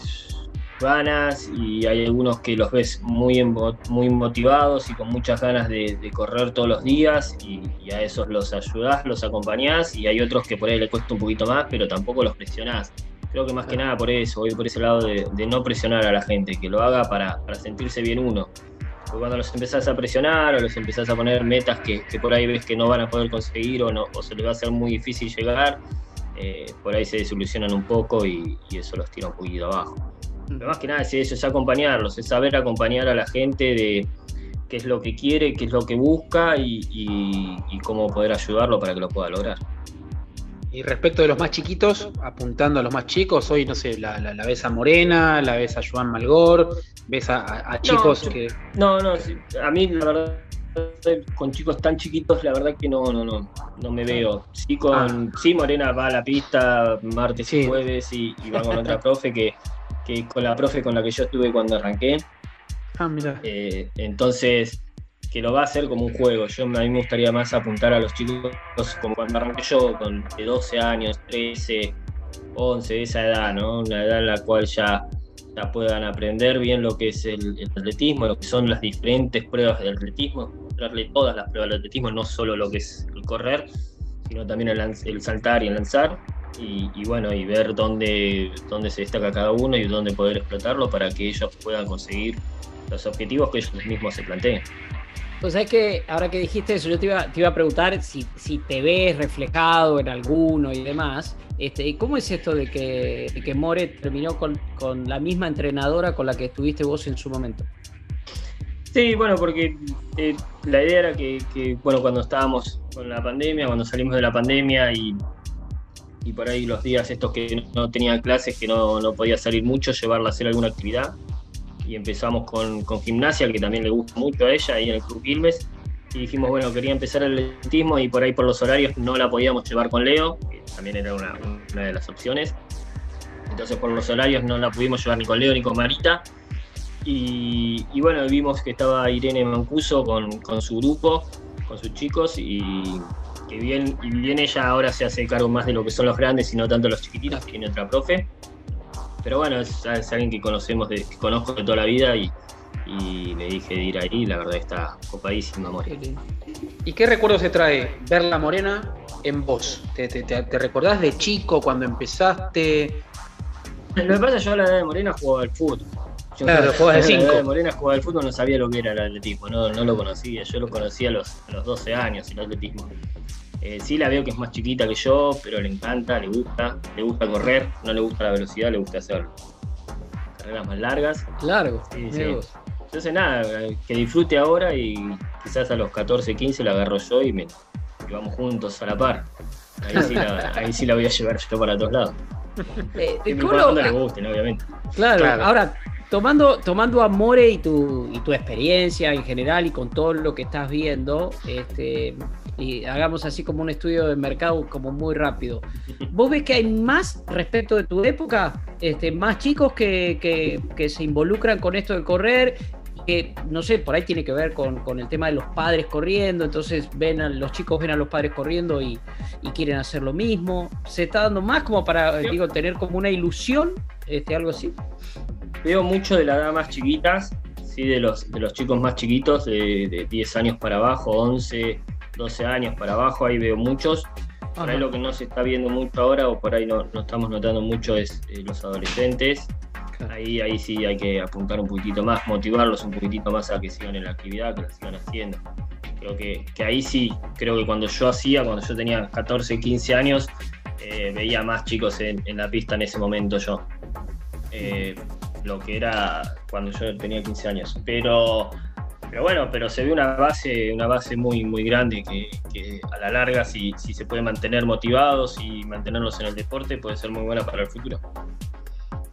ganas y hay algunos que los ves muy, muy motivados y con muchas ganas de, correr todos los días y, y, a esos los ayudás, los acompañás y hay otros que por ahí le cuesta un poquito más pero tampoco los presionás. Creo que más que nada por eso, voy por ese lado de, no presionar a la gente, que lo haga para, sentirse bien uno. Porque cuando los empezás a presionar o los empezás a poner metas que, por ahí ves que no van a poder conseguir o, no, se les va a hacer muy difícil llegar, eh, por ahí se desilusionan un poco y, eso los tira un poquito abajo. Pero más que nada es eso, es acompañarlos, es saber acompañar a la gente de qué es lo que quiere, qué es lo que busca y, cómo poder ayudarlo para que lo pueda lograr. Y respecto de los más chiquitos, apuntando a los más chicos, hoy no sé, la, la, ves a Morena, la ves a Joan Malgor, ves a, chicos que. No, no, a mí la verdad con chicos tan chiquitos, la verdad que no, no, no, no me veo. Sí, con, ah. sí, Morena va a la pista martes y jueves y, va con otra (laughs) profe que, que, con la profe con la que yo estuve cuando arranqué. Ah, mira. Eh, entonces, que lo va a hacer como un juego. Yo a mí me gustaría más apuntar a los chicos como cuando arranqué yo, con de 12 años, 13, 11, esa edad, ¿no? Una edad en la cual ya puedan aprender bien lo que es el, atletismo, lo que son las diferentes pruebas de atletismo, mostrarle todas las pruebas del atletismo, no solo lo que es el correr, sino también el, saltar y el lanzar, y, bueno, y ver dónde, dónde se destaca cada uno y dónde poder explotarlo para que ellos puedan conseguir los objetivos que ellos mismos se planteen. Pues es que ahora que dijiste eso, yo te iba, te iba a preguntar si, si, te ves reflejado en alguno y demás. Este, ¿Cómo es esto de que, que More terminó con, con, la misma entrenadora con la que estuviste vos en su momento? Sí, bueno, porque eh, la idea era que, que, bueno, cuando estábamos con la pandemia, cuando salimos de la pandemia y, y por ahí los días estos que no tenía clases, que no, no podía salir mucho, llevarla a hacer alguna actividad y empezamos con, gimnasia, que también le gusta mucho a ella, ahí en el Club Quilmes. Y dijimos, bueno, quería empezar el atletismo y por ahí por los horarios no la podíamos llevar con Leo, que también era una, de las opciones. Entonces por los horarios no la pudimos llevar ni con Leo ni con Marita. Y, bueno, vimos que estaba Irene Mancuso con, su grupo, con sus chicos, y que bien, y bien ella ahora se hace cargo más de lo que son los grandes y no tanto los chiquititos, tiene otra profe. Pero bueno, es, alguien que conocemos, de, que conozco de toda la vida y, le dije de ir ahí, la verdad está copadísima Morena. ¿Y qué recuerdos te trae verla Morena en vos? ¿Te, te, recordás de chico cuando empezaste? Lo que pasa es que yo a la edad de Morena jugaba al fútbol. Yo claro, jugaba de 5. Morena jugaba al fútbol, no sabía lo que era el atletismo, no, no lo conocía. Yo lo conocía a los, a los 12 años, el atletismo. Eh, sí la veo que es más chiquita que yo, pero le encanta, le gusta, le gusta correr, no le gusta la velocidad, le gusta hacer carreras más largas. Largo. Sí, sí. Entonces nada, que disfrute ahora y quizás a los 14, 15 la agarro yo y, me, vamos juntos a la par. Ahí sí, la, (laughs) ahí sí la voy a llevar yo para todos lados. Eh, le gusten, obviamente. Claro, ahora tomando, tomando a More y tu, y tu experiencia en general y con todo lo que estás viendo, este, y hagamos así como un estudio de mercado como muy rápido. ¿Vos ves que hay más respecto de tu época? Este, más chicos que, se involucran con esto de correr que no sé, por ahí tiene que ver con, el tema de los padres corriendo, entonces ven a, los chicos ven a los padres corriendo y, quieren hacer lo mismo. ¿Se está dando más como para, digo, tener como una ilusión, este, algo así? Veo mucho de la edad más chiquitas, sí, de los, de los chicos más chiquitos, de, de 10 años para abajo, 11, 12 años para abajo, ahí veo muchos. Por ahí lo que no se está viendo mucho ahora, o por ahí no, no estamos notando mucho, es eh, los adolescentes. Ahí, ahí sí hay que apuntar un poquitito más, motivarlos un poquitito más a que sigan en la actividad, que la sigan haciendo. Creo que, que ahí sí, creo que cuando yo hacía, cuando yo tenía 14, 15 años, eh, veía más chicos en, en, la pista en ese momento yo. Eh, lo que era cuando yo tenía 15 años. Pero pero bueno, pero se ve una base, una base muy, muy grande que, a la larga, si, si, se puede mantener motivados y mantenerlos en el deporte, puede ser muy buena para el futuro.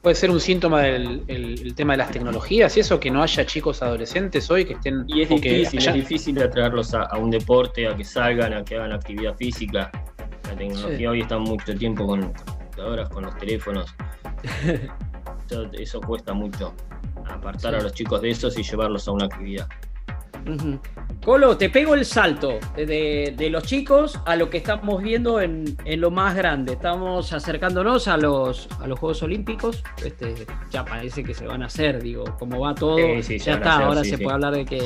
Puede ser un síntoma del tema de las tecnologías y eso, que no haya chicos adolescentes hoy que estén... Y es difícil, es difícil atraerlos a, un deporte, a que salgan, a que hagan actividad física. La tecnología hoy está mucho tiempo con computadoras, con los teléfonos. (laughs) eso cuesta mucho apartar a los chicos de esos y llevarlos a una actividad. Colo, te pego el salto de, los chicos a lo que estamos viendo en, lo más grande. Estamos acercándonos a los, a los Juegos Olímpicos. Este, ya parece que se van a hacer, digo, como va todo. ya está, ahora se puede hablar de que,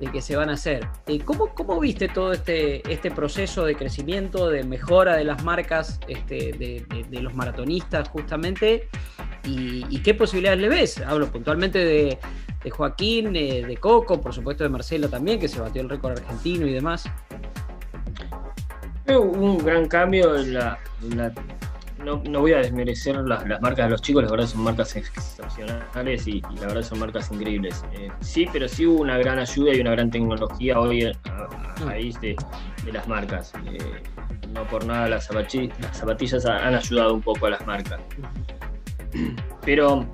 de que se van a hacer. Eh, ¿Cómo, ¿Cómo, viste todo este, este proceso de crecimiento, de mejora de las marcas este, de, los maratonistas justamente? Y, qué posibilidades le ves? Hablo puntualmente de, Joaquín, eh, de Coco, por supuesto de Marcelo también, que se batió el récord argentino y demás. Hubo un gran cambio no, no, voy a desmerecer las, marcas de los chicos, la verdad son marcas excepcionales y, la verdad son marcas increíbles. Eh, sí, pero sí hubo una gran ayuda y una gran tecnología hoy a, raíz de, de, las marcas. Eh, no por nada las las zapatillas han ayudado un poco a las marcas. Pero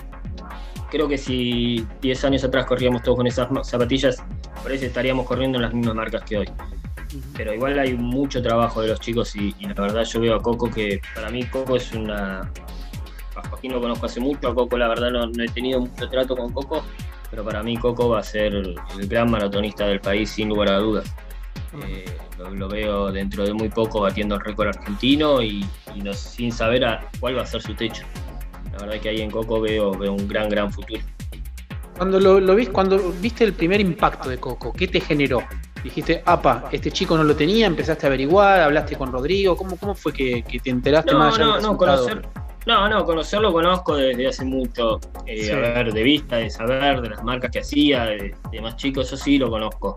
creo que si 10 años atrás corríamos todos con esas zapatillas, por eso estaríamos corriendo en las mismas marcas que hoy. Pero igual hay mucho trabajo de los chicos y, la verdad yo veo a Coco que para mí Coco es una... A Joaquín lo conozco hace mucho, a Coco la verdad no, he tenido mucho trato con Coco, pero para mí Coco va a ser el gran maratonista del país sin lugar a dudas. Eh, lo, veo dentro de muy poco batiendo el récord argentino y, sin saber a cuál va a ser su techo. La verdad que ahí en Coco veo, veo un gran, gran futuro. Cuando lo, lo cuando viste el primer impacto de Coco, ¿qué te generó? dijiste, apa, este chico no lo tenía, empezaste a averiguar, hablaste con Rodrigo, ¿cómo, cómo fue que, te enteraste más no, no, conocer, no, no, conocerlo conozco desde hace mucho, eh, a ver, de vista, de saber, de las marcas que hacía, de, más chicos, eso sí lo conozco.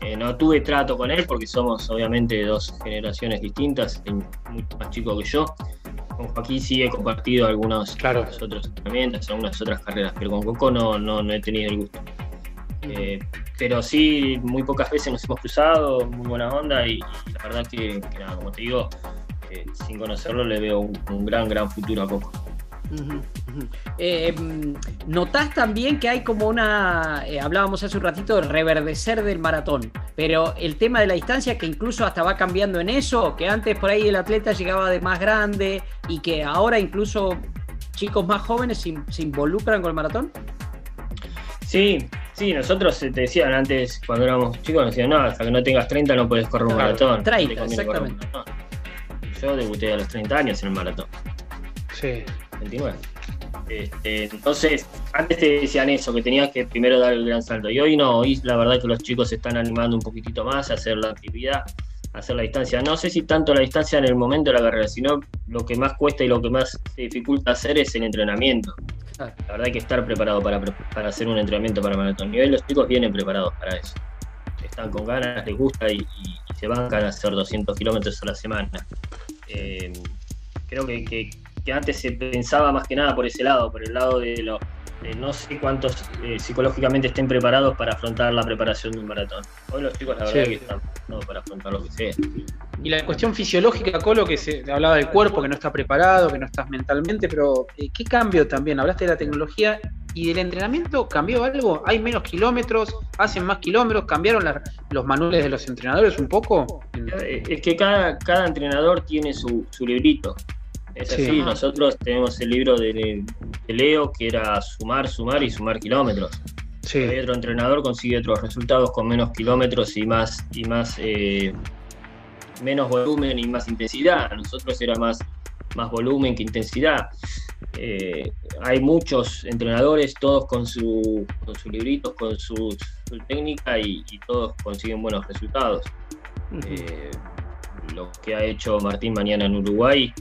Eh, no tuve trato con él porque somos obviamente dos generaciones distintas, mucho más chico que yo. Con Joaquín sí he compartido algunos claro. otros entrenamientos, algunas otras carreras, pero con Coco no, no, no he tenido el gusto. Eh, pero sí, muy pocas veces nos hemos cruzado, muy buena onda y, la verdad que, nada, como te digo, eh, sin conocerlo le veo un, gran, gran futuro a Coco. Eh, notás también que hay como una, hablábamos hace un ratito, de reverdecer del maratón, pero el tema de la distancia que incluso hasta va cambiando en eso, que antes por ahí el atleta llegaba de más grande y que ahora incluso chicos más jóvenes se involucran con el maratón. Sí, Sí, nosotros te decían antes, cuando éramos chicos, nos decían, no, hasta que no tengas 30 no puedes correr un maratón. 30, exactamente. Yo debuté a los 30 años en el maratón. Sí. 29. Este, entonces, antes te decían eso, que tenías que primero dar el gran salto. Y hoy no, hoy la verdad que los chicos se están animando un poquitito más a hacer la actividad, a hacer la distancia. No sé si tanto la distancia en el momento de la carrera, sino lo que más cuesta y lo que más se dificulta hacer es el entrenamiento. La verdad hay que estar preparado para, para hacer un entrenamiento para maratón. Y hoy los chicos vienen preparados para eso. Están con ganas, les gusta y, se bancan a hacer 200 kilómetros a la semana. Eh, creo que, antes se pensaba más que nada por ese lado, por el lado de lo, no sé cuántos eh, psicológicamente estén preparados para afrontar la preparación de un maratón. Hoy los chicos la verdad que están preparados para afrontar lo que sea. Y la cuestión fisiológica, Colo, que se hablaba del cuerpo, que no está preparado, que no estás mentalmente, pero eh, ¿qué cambio también? Hablaste de la tecnología y del entrenamiento, ¿cambió algo? ¿Hay menos kilómetros? ¿Hacen más kilómetros? ¿Cambiaron los manuales de los entrenadores un poco? Eh, es que cada, cada entrenador tiene su, librito. Es así, nosotros tenemos el libro de, Leo que era sumar, sumar y sumar kilómetros. Sí. Hay otro entrenador consigue otros resultados con menos kilómetros y más, y más eh, menos volumen y más intensidad. A nosotros era más, más volumen que intensidad. Eh, hay muchos entrenadores, todos con su, con sus libritos, con su, técnica y, todos consiguen buenos resultados. Eh, lo que ha hecho Martín mañana en Uruguay,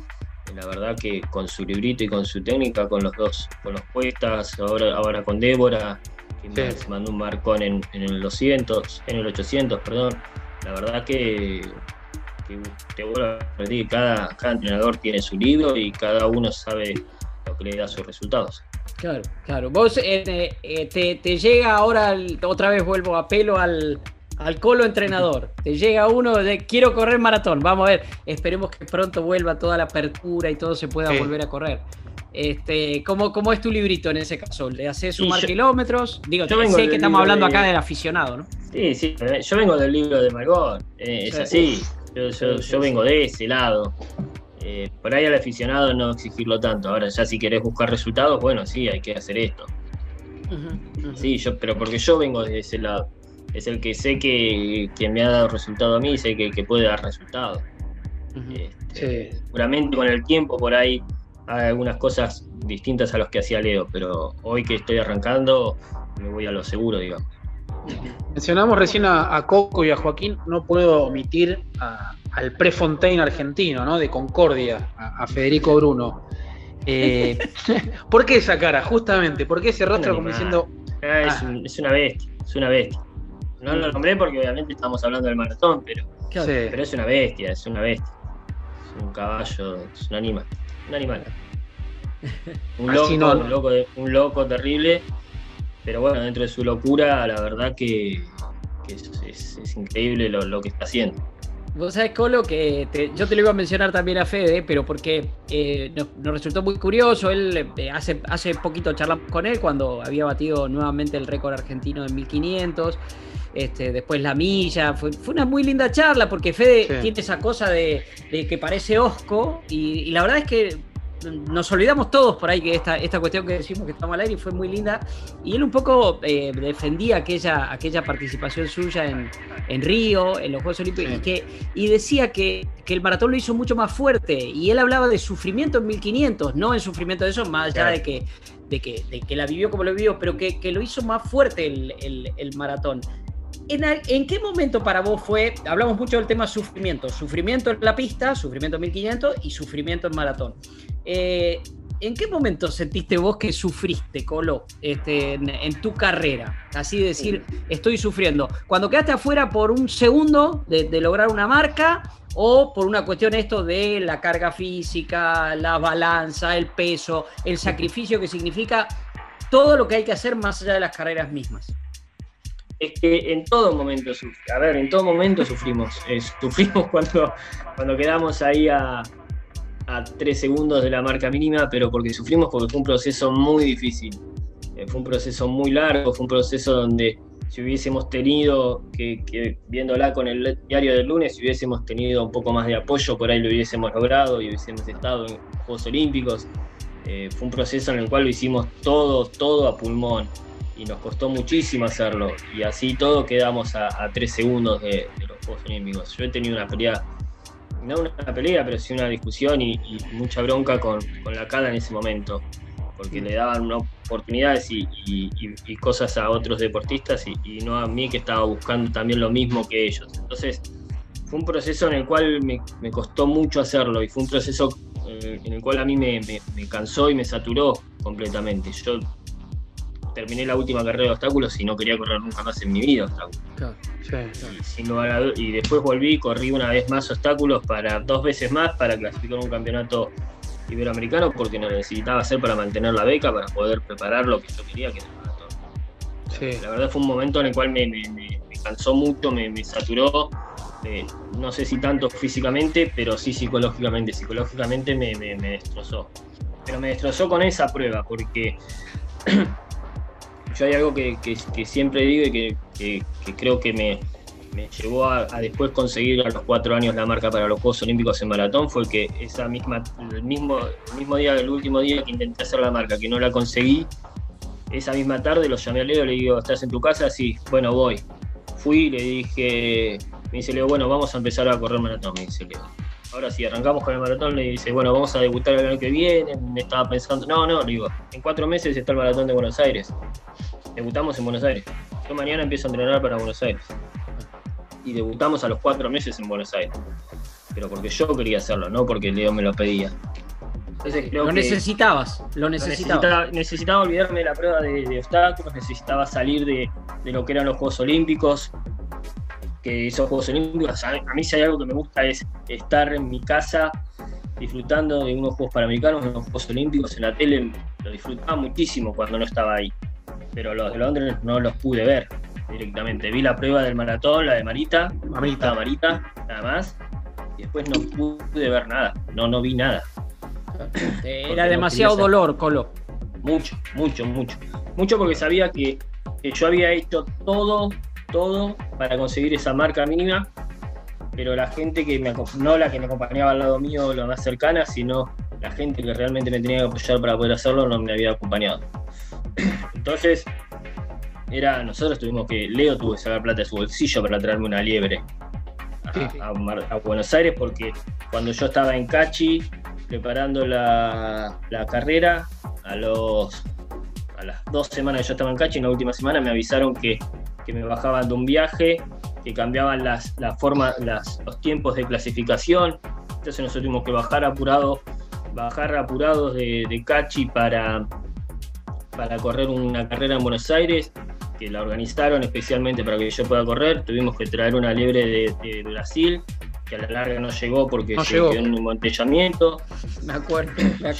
la verdad que con su librito y con su técnica, con los dos, con los puestas, ahora, ahora con Débora, que se mandó un marcón en, en el 200, en el 800, perdón. La verdad que que te vuelvo a cada, cada entrenador tiene su libro y cada uno sabe lo que le da sus resultados. Claro, claro. Vos eh, eh, te, llega ahora, otra vez vuelvo a pelo al, al colo entrenador. Te llega uno de quiero correr maratón. Vamos a ver, esperemos que pronto vuelva toda la apertura y todo se pueda volver a correr. Este, ¿cómo, ¿Cómo es tu librito en ese caso? ¿Le haces sumar kilómetros? Digo, yo sé que estamos hablando acá del aficionado, ¿no? Sí, sí, yo vengo del libro de Margot, eh, es así. Yo, vengo de ese lado. Eh, por ahí al aficionado no exigirlo tanto. Ahora ya si querés buscar resultados, bueno, sí, hay que hacer esto. Sí, yo, pero porque yo vengo de ese lado. Es el que sé que, me ha dado resultado a mí, sé que, puede dar resultados. Este, seguramente con el tiempo por ahí hay algunas cosas distintas a los que hacía Leo, pero hoy que estoy arrancando me voy a lo seguro, digamos. Mencionamos recién a, Coco y a Joaquín, no puedo omitir al Prefontaine argentino, ¿no? De Concordia, a, Federico Bruno. Eh, (laughs) ¿Por qué esa cara? Justamente, ¿por qué ese rostro como diciendo... Ah, es, una bestia, es una bestia. No lo nombré porque obviamente estamos hablando del maratón, pero, pero es una bestia, es una bestia. Es un caballo, es un animal. un animal. (laughs) Un loco, un loco, un loco terrible, pero bueno, dentro de su locura, la verdad que, es, increíble lo, que está haciendo. Vos sabés, Colo, que yo te lo iba a mencionar también a Fede, pero porque eh, nos, resultó muy curioso. Él eh, hace, hace poquito charlamos con él cuando había batido nuevamente el récord argentino de 1500. Este, después la milla, fue, una muy linda charla porque Fede tiene esa cosa de, que parece osco y, la verdad es que nos olvidamos todos por ahí que esta, esta cuestión que decimos que estamos al aire fue muy linda. Y él un poco eh, defendía aquella, aquella participación suya en, Río, en los Juegos Olímpicos, y, que, y decía que, el maratón lo hizo mucho más fuerte. Y él hablaba de sufrimiento en 1500, no en sufrimiento de eso, más allá de, que, de, que, de que la vivió como lo vivió, pero que, lo hizo más fuerte el, maratón. ¿En, ¿En, qué momento para vos fue, hablamos mucho del tema sufrimiento, sufrimiento en la pista, sufrimiento en 1500 y sufrimiento en maratón? Eh, ¿En qué momento sentiste vos que sufriste, Colo, este, en, tu carrera? Así decir, estoy sufriendo. Cuando quedaste afuera por un segundo de, lograr una marca o por una cuestión esto de la carga física, la balanza, el peso, el sacrificio que significa todo lo que hay que hacer más allá de las carreras mismas. Es que en todo momento, a ver, en todo momento (laughs) sufrimos. sufrimos cuando, cuando quedamos ahí a, a tres segundos de la marca mínima, pero porque sufrimos porque fue un proceso muy difícil. Eh, fue un proceso muy largo, fue un proceso donde si hubiésemos tenido, que, viéndola con el diario del lunes, si hubiésemos tenido un poco más de apoyo, por ahí lo hubiésemos logrado y hubiésemos estado en Juegos Olímpicos. Eh, fue un proceso en el cual lo hicimos todo, todo a pulmón y nos costó muchísimo hacerlo. Y así todo quedamos a, tres segundos de, los Juegos Olímpicos. Yo he tenido una pelea no una pelea, pero sí una discusión y, mucha bronca con, la cara en ese momento, porque le daban oportunidades y, cosas a otros deportistas y, no a mí que estaba buscando también lo mismo que ellos. Entonces, fue un proceso en el cual me, costó mucho hacerlo y fue un proceso eh, en el cual a mí me, me cansó y me saturó completamente. Yo terminé la última carrera de obstáculos y no quería correr nunca más en mi vida obstáculos. Y, después volví, corrí una vez más obstáculos para dos veces más para clasificar un campeonato iberoamericano porque lo necesitaba hacer para mantener la beca, para poder preparar lo que yo quería, que era el maratón. La verdad fue un momento en el cual me, cansó mucho, me, saturó. Eh, no sé si tanto físicamente, pero sí psicológicamente. Psicológicamente me, destrozó. Pero me destrozó con esa prueba, porque (clears throat) yo hay algo que, siempre digo y que, creo que me, llevó a, después conseguir a los cuatro años la marca para los Juegos Olímpicos en maratón fue que esa misma, el mismo, mismo día, el último día que intenté hacer la marca, que no la conseguí, esa misma tarde lo llamé a Leo, le digo, ¿estás en tu casa? Sí, bueno, voy. Fui, le dije, me dice Leo, bueno, vamos a empezar a correr maratón, me dice Leo. Ahora sí, arrancamos con el maratón, le dice, bueno, vamos a debutar el año que viene, me estaba pensando, no, no, le digo, en cuatro meses está el maratón de Buenos Aires debutamos en Buenos Aires. Yo mañana empiezo a entrenar para Buenos Aires. Y debutamos a los cuatro meses en Buenos Aires. Pero porque yo quería hacerlo, no porque Leo me lo pedía. lo necesitabas, lo necesitaba. Necesitaba, olvidarme de la prueba de, obstáculos, necesitaba salir de, lo que eran los Juegos Olímpicos. Que esos Juegos Olímpicos, a, mí si hay algo que me gusta es estar en mi casa disfrutando de unos Juegos Panamericanos, unos Juegos Olímpicos en la tele. Lo disfrutaba muchísimo cuando no estaba ahí pero los de Londres no los pude ver directamente. Vi la prueba del maratón, la de Marita, Marita, Marita, nada más, y después no pude ver nada, no, no vi nada. (coughs) Era demasiado dolor, Colo. Mucho, mucho, mucho. Mucho porque sabía que, yo había hecho todo, todo para conseguir esa marca mínima, pero la gente que me no la que me acompañaba al lado mío, la más cercana, sino la gente que realmente me tenía que apoyar para poder hacerlo, no me había acompañado. (clears throat) Entonces, era, nosotros tuvimos que, Leo tuvo que sacar plata de su bolsillo para traerme una liebre a, Buenos Aires, porque cuando yo estaba en Cachi preparando la, carrera, a los las dos semanas que yo estaba en Cachi, en la última semana me avisaron que, me bajaban de un viaje, que cambiaban las, la forma, los tiempos de clasificación. Entonces nosotros tuvimos que bajar apurados, bajar apurados de, de Cachi para, para correr una carrera en Buenos Aires, que la organizaron especialmente para que yo pueda correr. Tuvimos que traer una liebre de, Brasil, que a la larga no llegó porque se quedó en un embotellamiento. Me acuerdo,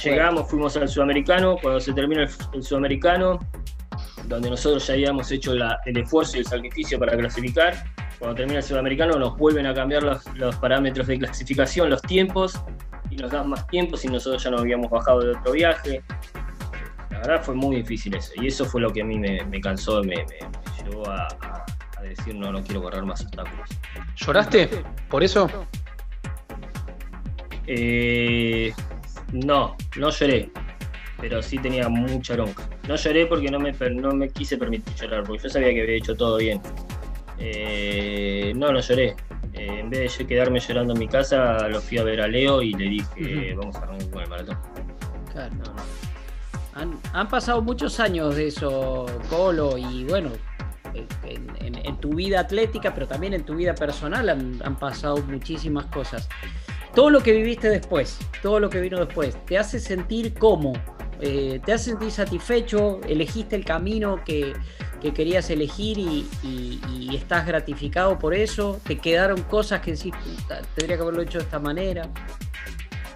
Llegamos, fuimos al sudamericano, cuando se termina el, sudamericano, donde nosotros ya habíamos hecho el esfuerzo y el sacrificio para clasificar, cuando termina el sudamericano nos vuelven a cambiar los, los parámetros de clasificación, los tiempos, y nos dan más tiempo si nosotros ya no habíamos bajado de otro viaje. La verdad fue muy difícil eso, y eso fue lo que a mí me, me cansó, me, me, llevó a, a, decir no, no quiero correr más obstáculos. ¿Lloraste por eso? Eh, no, no lloré, pero sí tenía mucha bronca. No lloré porque no me, no me quise permitir llorar, porque yo sabía que había hecho todo bien. Eh, no, no lloré. Eh, en vez de quedarme llorando en mi casa, lo fui a ver a Leo y le dije, vamos a arrancar con el maratón. Claro. Han, pasado muchos años de eso, Colo, y bueno, en, tu vida atlética, pero también en tu vida personal han, pasado muchísimas cosas. Todo lo que viviste después, todo lo que vino después, ¿te hace sentir cómo? Eh, ¿Te hace sentir satisfecho? ¿Elegiste el camino que, que querías elegir y, estás gratificado por eso? ¿Te quedaron cosas que decís, tendría que haberlo hecho de esta manera?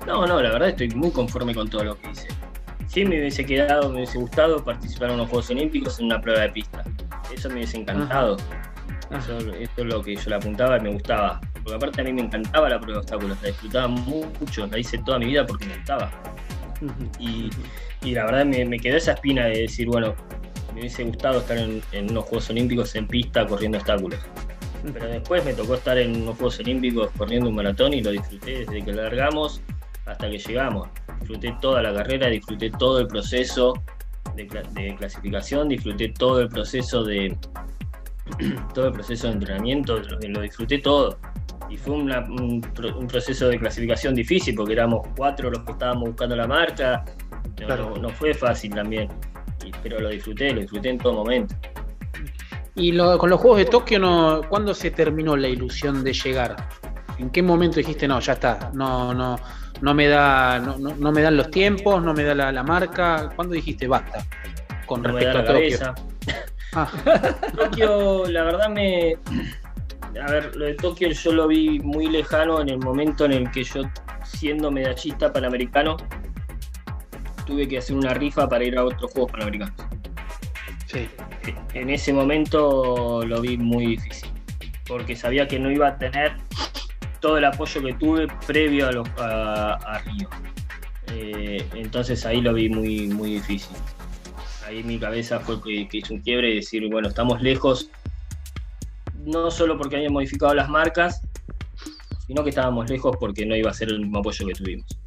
No, no, la verdad estoy muy conforme con todo lo que hice. Sí me hubiese quedado, me hubiese gustado participar en los Juegos Olímpicos en una prueba de pista. Eso me hubiese encantado. Eso, esto es lo que yo le apuntaba y me gustaba. Porque aparte a mí me encantaba la prueba de obstáculos, la disfrutaba mucho, la hice toda mi vida porque me gustaba. y, la verdad me, me, quedó esa espina de decir, bueno, me hubiese gustado estar en, unos Juegos Olímpicos en pista corriendo obstáculos. Pero después me tocó estar en unos Juegos Olímpicos corriendo un maratón y lo disfruté desde que largamos hasta que llegamos. Disfruté toda la carrera, disfruté todo el proceso de, clasificación, disfruté todo el proceso de (clears throat) todo el proceso de entrenamiento, lo, disfruté todo. Y fue un, proceso de clasificación difícil porque éramos cuatro los que estábamos buscando la marca. no fue fácil también pero lo disfruté, lo disfruté en todo momento. ¿Y con los Juegos de Tokio, no, cuándo se terminó la ilusión de llegar? ¿En qué momento dijiste, no, ya está, no, no, no me da, no, no, me dan los tiempos, no me da la, marca? ¿Cuándo dijiste basta? Con respecto a Tokio. (laughs) Ah. (laughs) Tokio, la verdad me. A ver, lo de Tokio yo lo vi muy lejano en el momento en el que yo, siendo medallista panamericano, tuve que hacer una rifa para ir a otros Juegos Panamericanos. Sí. En ese momento lo vi muy difícil, porque sabía que no iba a tener todo el apoyo que tuve previo a, los, a, Río. Eh, entonces ahí lo vi muy, muy difícil. Ahí mi cabeza fue que, que hizo un quiebre y decir, bueno, estamos lejos, no solo porque habían modificado las marcas, sino que estábamos lejos porque no iba a ser el mismo apoyo que tuvimos.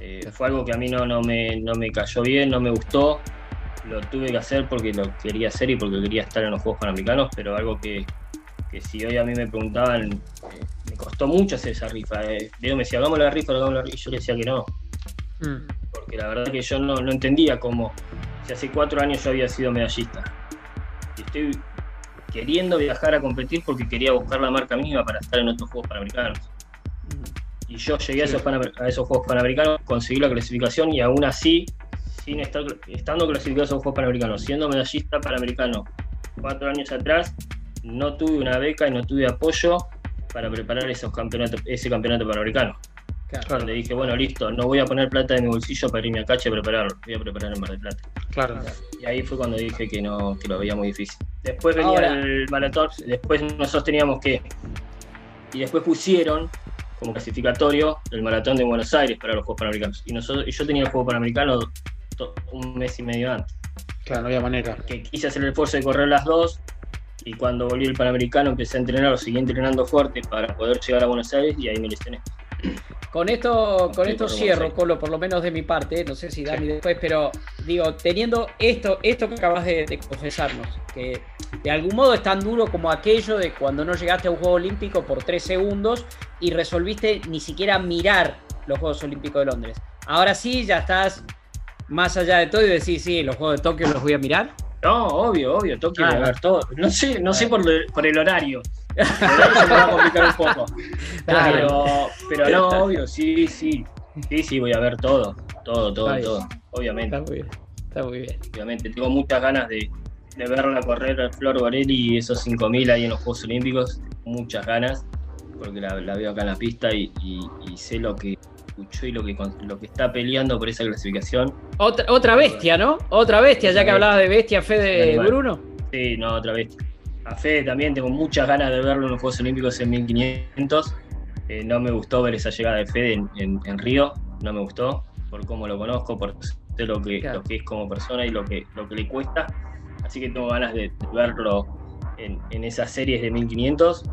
Eh, fue algo que a mí no, no, me, no me cayó bien, no me gustó. Lo tuve que hacer porque lo quería hacer y porque quería estar en los Juegos Panamericanos, pero algo que, si hoy a mí me preguntaban, eh, costó mucho hacer esa rifa. Eh. Diego me decía, hagamos la rifa, hagamos la rifa, y yo le decía que no. Mm. Porque la verdad que yo no, no entendía cómo, si hace cuatro años yo había sido medallista. Y estoy queriendo viajar a competir porque quería buscar la marca mínima para estar en otros Juegos Panamericanos y yo llegué a, esos Juegos Panamericanos, conseguí la clasificación y aún así, sin estar, estando clasificado a esos Juegos Panamericanos, siendo medallista panamericano cuatro años atrás, no tuve una beca y no tuve apoyo para preparar esos campeonatos, ese campeonato panamericano. Claro. Le dije, bueno, listo, no voy a poner plata en mi bolsillo para irme a Cache a prepararlo, voy a preparar en Mar del Plata. Claro. Y ahí fue cuando dije que no, que lo veía muy difícil. Después venía el maratón, después nosotros teníamos que. Y después pusieron como clasificatorio el maratón de Buenos Aires para los Juegos Panamericanos. Y, nosotros, yo tenía el Juego Panamericano un mes y medio antes. Claro, no había manera. Que quise hacer el esfuerzo de correr las dos y cuando volví el Panamericano empecé a entrenar, o seguí entrenando fuerte para poder llegar a Buenos Aires y ahí me lesioné. Con esto, con esto cierro, Colo, por lo menos de mi parte, no sé si Dani después, pero digo, teniendo esto, esto que acabas de, confesarnos, que de algún modo es tan duro como aquello de cuando no llegaste a un Juego Olímpico por tres segundos y resolviste ni siquiera mirar los Juegos Olímpicos de Londres. Ahora sí, ya estás más allá de todo y decís, sí, los Juegos de Tokio los voy a mirar. No, obvio, obvio, Tokio a ver todo. No sé, no sé por, por (laughs) el horario. se me va a complicar un poco. Pero, pero no, obvio, sí, sí. Sí, sí, voy a ver todo. Todo, todo, todo. Obviamente. Está muy bien. Está muy bien. Obviamente. Tengo muchas ganas de, de verla correr a Flor Varelli y esos 5.000 ahí en los Juegos Olímpicos. Muchas ganas. porque la, veo acá en la pista y, sé lo que escuchó y lo que, lo que está peleando por esa clasificación. Otra, otra bestia, ¿no? Otra bestia, ya que hablabas de bestia, Fede Bruno. Sí, no, otra bestia. A Fede también tengo muchas ganas de verlo en los Juegos Olímpicos en 1500. Eh, no me gustó ver esa llegada de Fede en, Río, no me gustó, por cómo lo conozco, por lo que, lo que es como persona y lo que, lo que le cuesta. Así que tengo ganas de, verlo en, en, esas series de 1500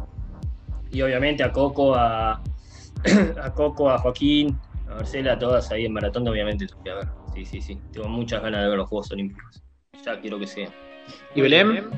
y obviamente a Coco, a, (clears throat) a Coco, a Joaquín, a Marcela, todas ahí en maratón, obviamente tengo que ver. Sí, sí, sí. Tengo muchas ganas de ver los Juegos Olímpicos. Ya quiero que sea. ¿Y Belén?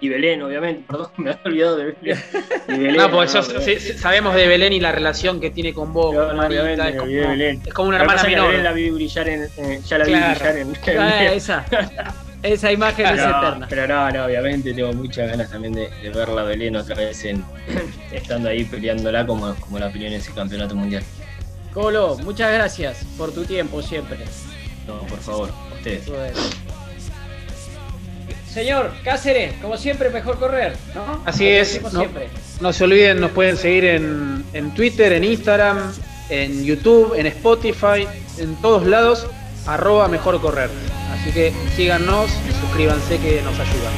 Y Belén, obviamente, perdón, (laughs) me había olvidado de Belén. Belén no, pues sabemos de Belén y la relación que tiene con vos. es, como, Belén. es como una hermana menor. Belén la vi brillar en, ya la vi brillar en, en esa. (laughs) Esa imagen es eterna. Pero no, no, obviamente tengo muchas ganas también de, de verla Belén otra vez en, (coughs) estando ahí peleándola como, como la peleó en ese campeonato mundial. Colo, muchas gracias por tu tiempo siempre. No, por favor, ustedes. Señor Cáceres, como siempre, mejor correr, ¿no? Así es. No, no, se olviden, nos pueden seguir en, en Twitter, en Instagram, en YouTube, en Spotify, en todos lados, arroba mejor correr. Así que síganos suscríbanse que nos ayudan.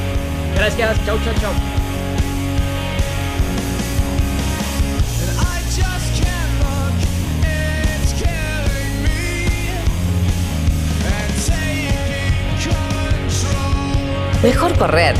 Gracias, chau, chau, chau. Mejor correr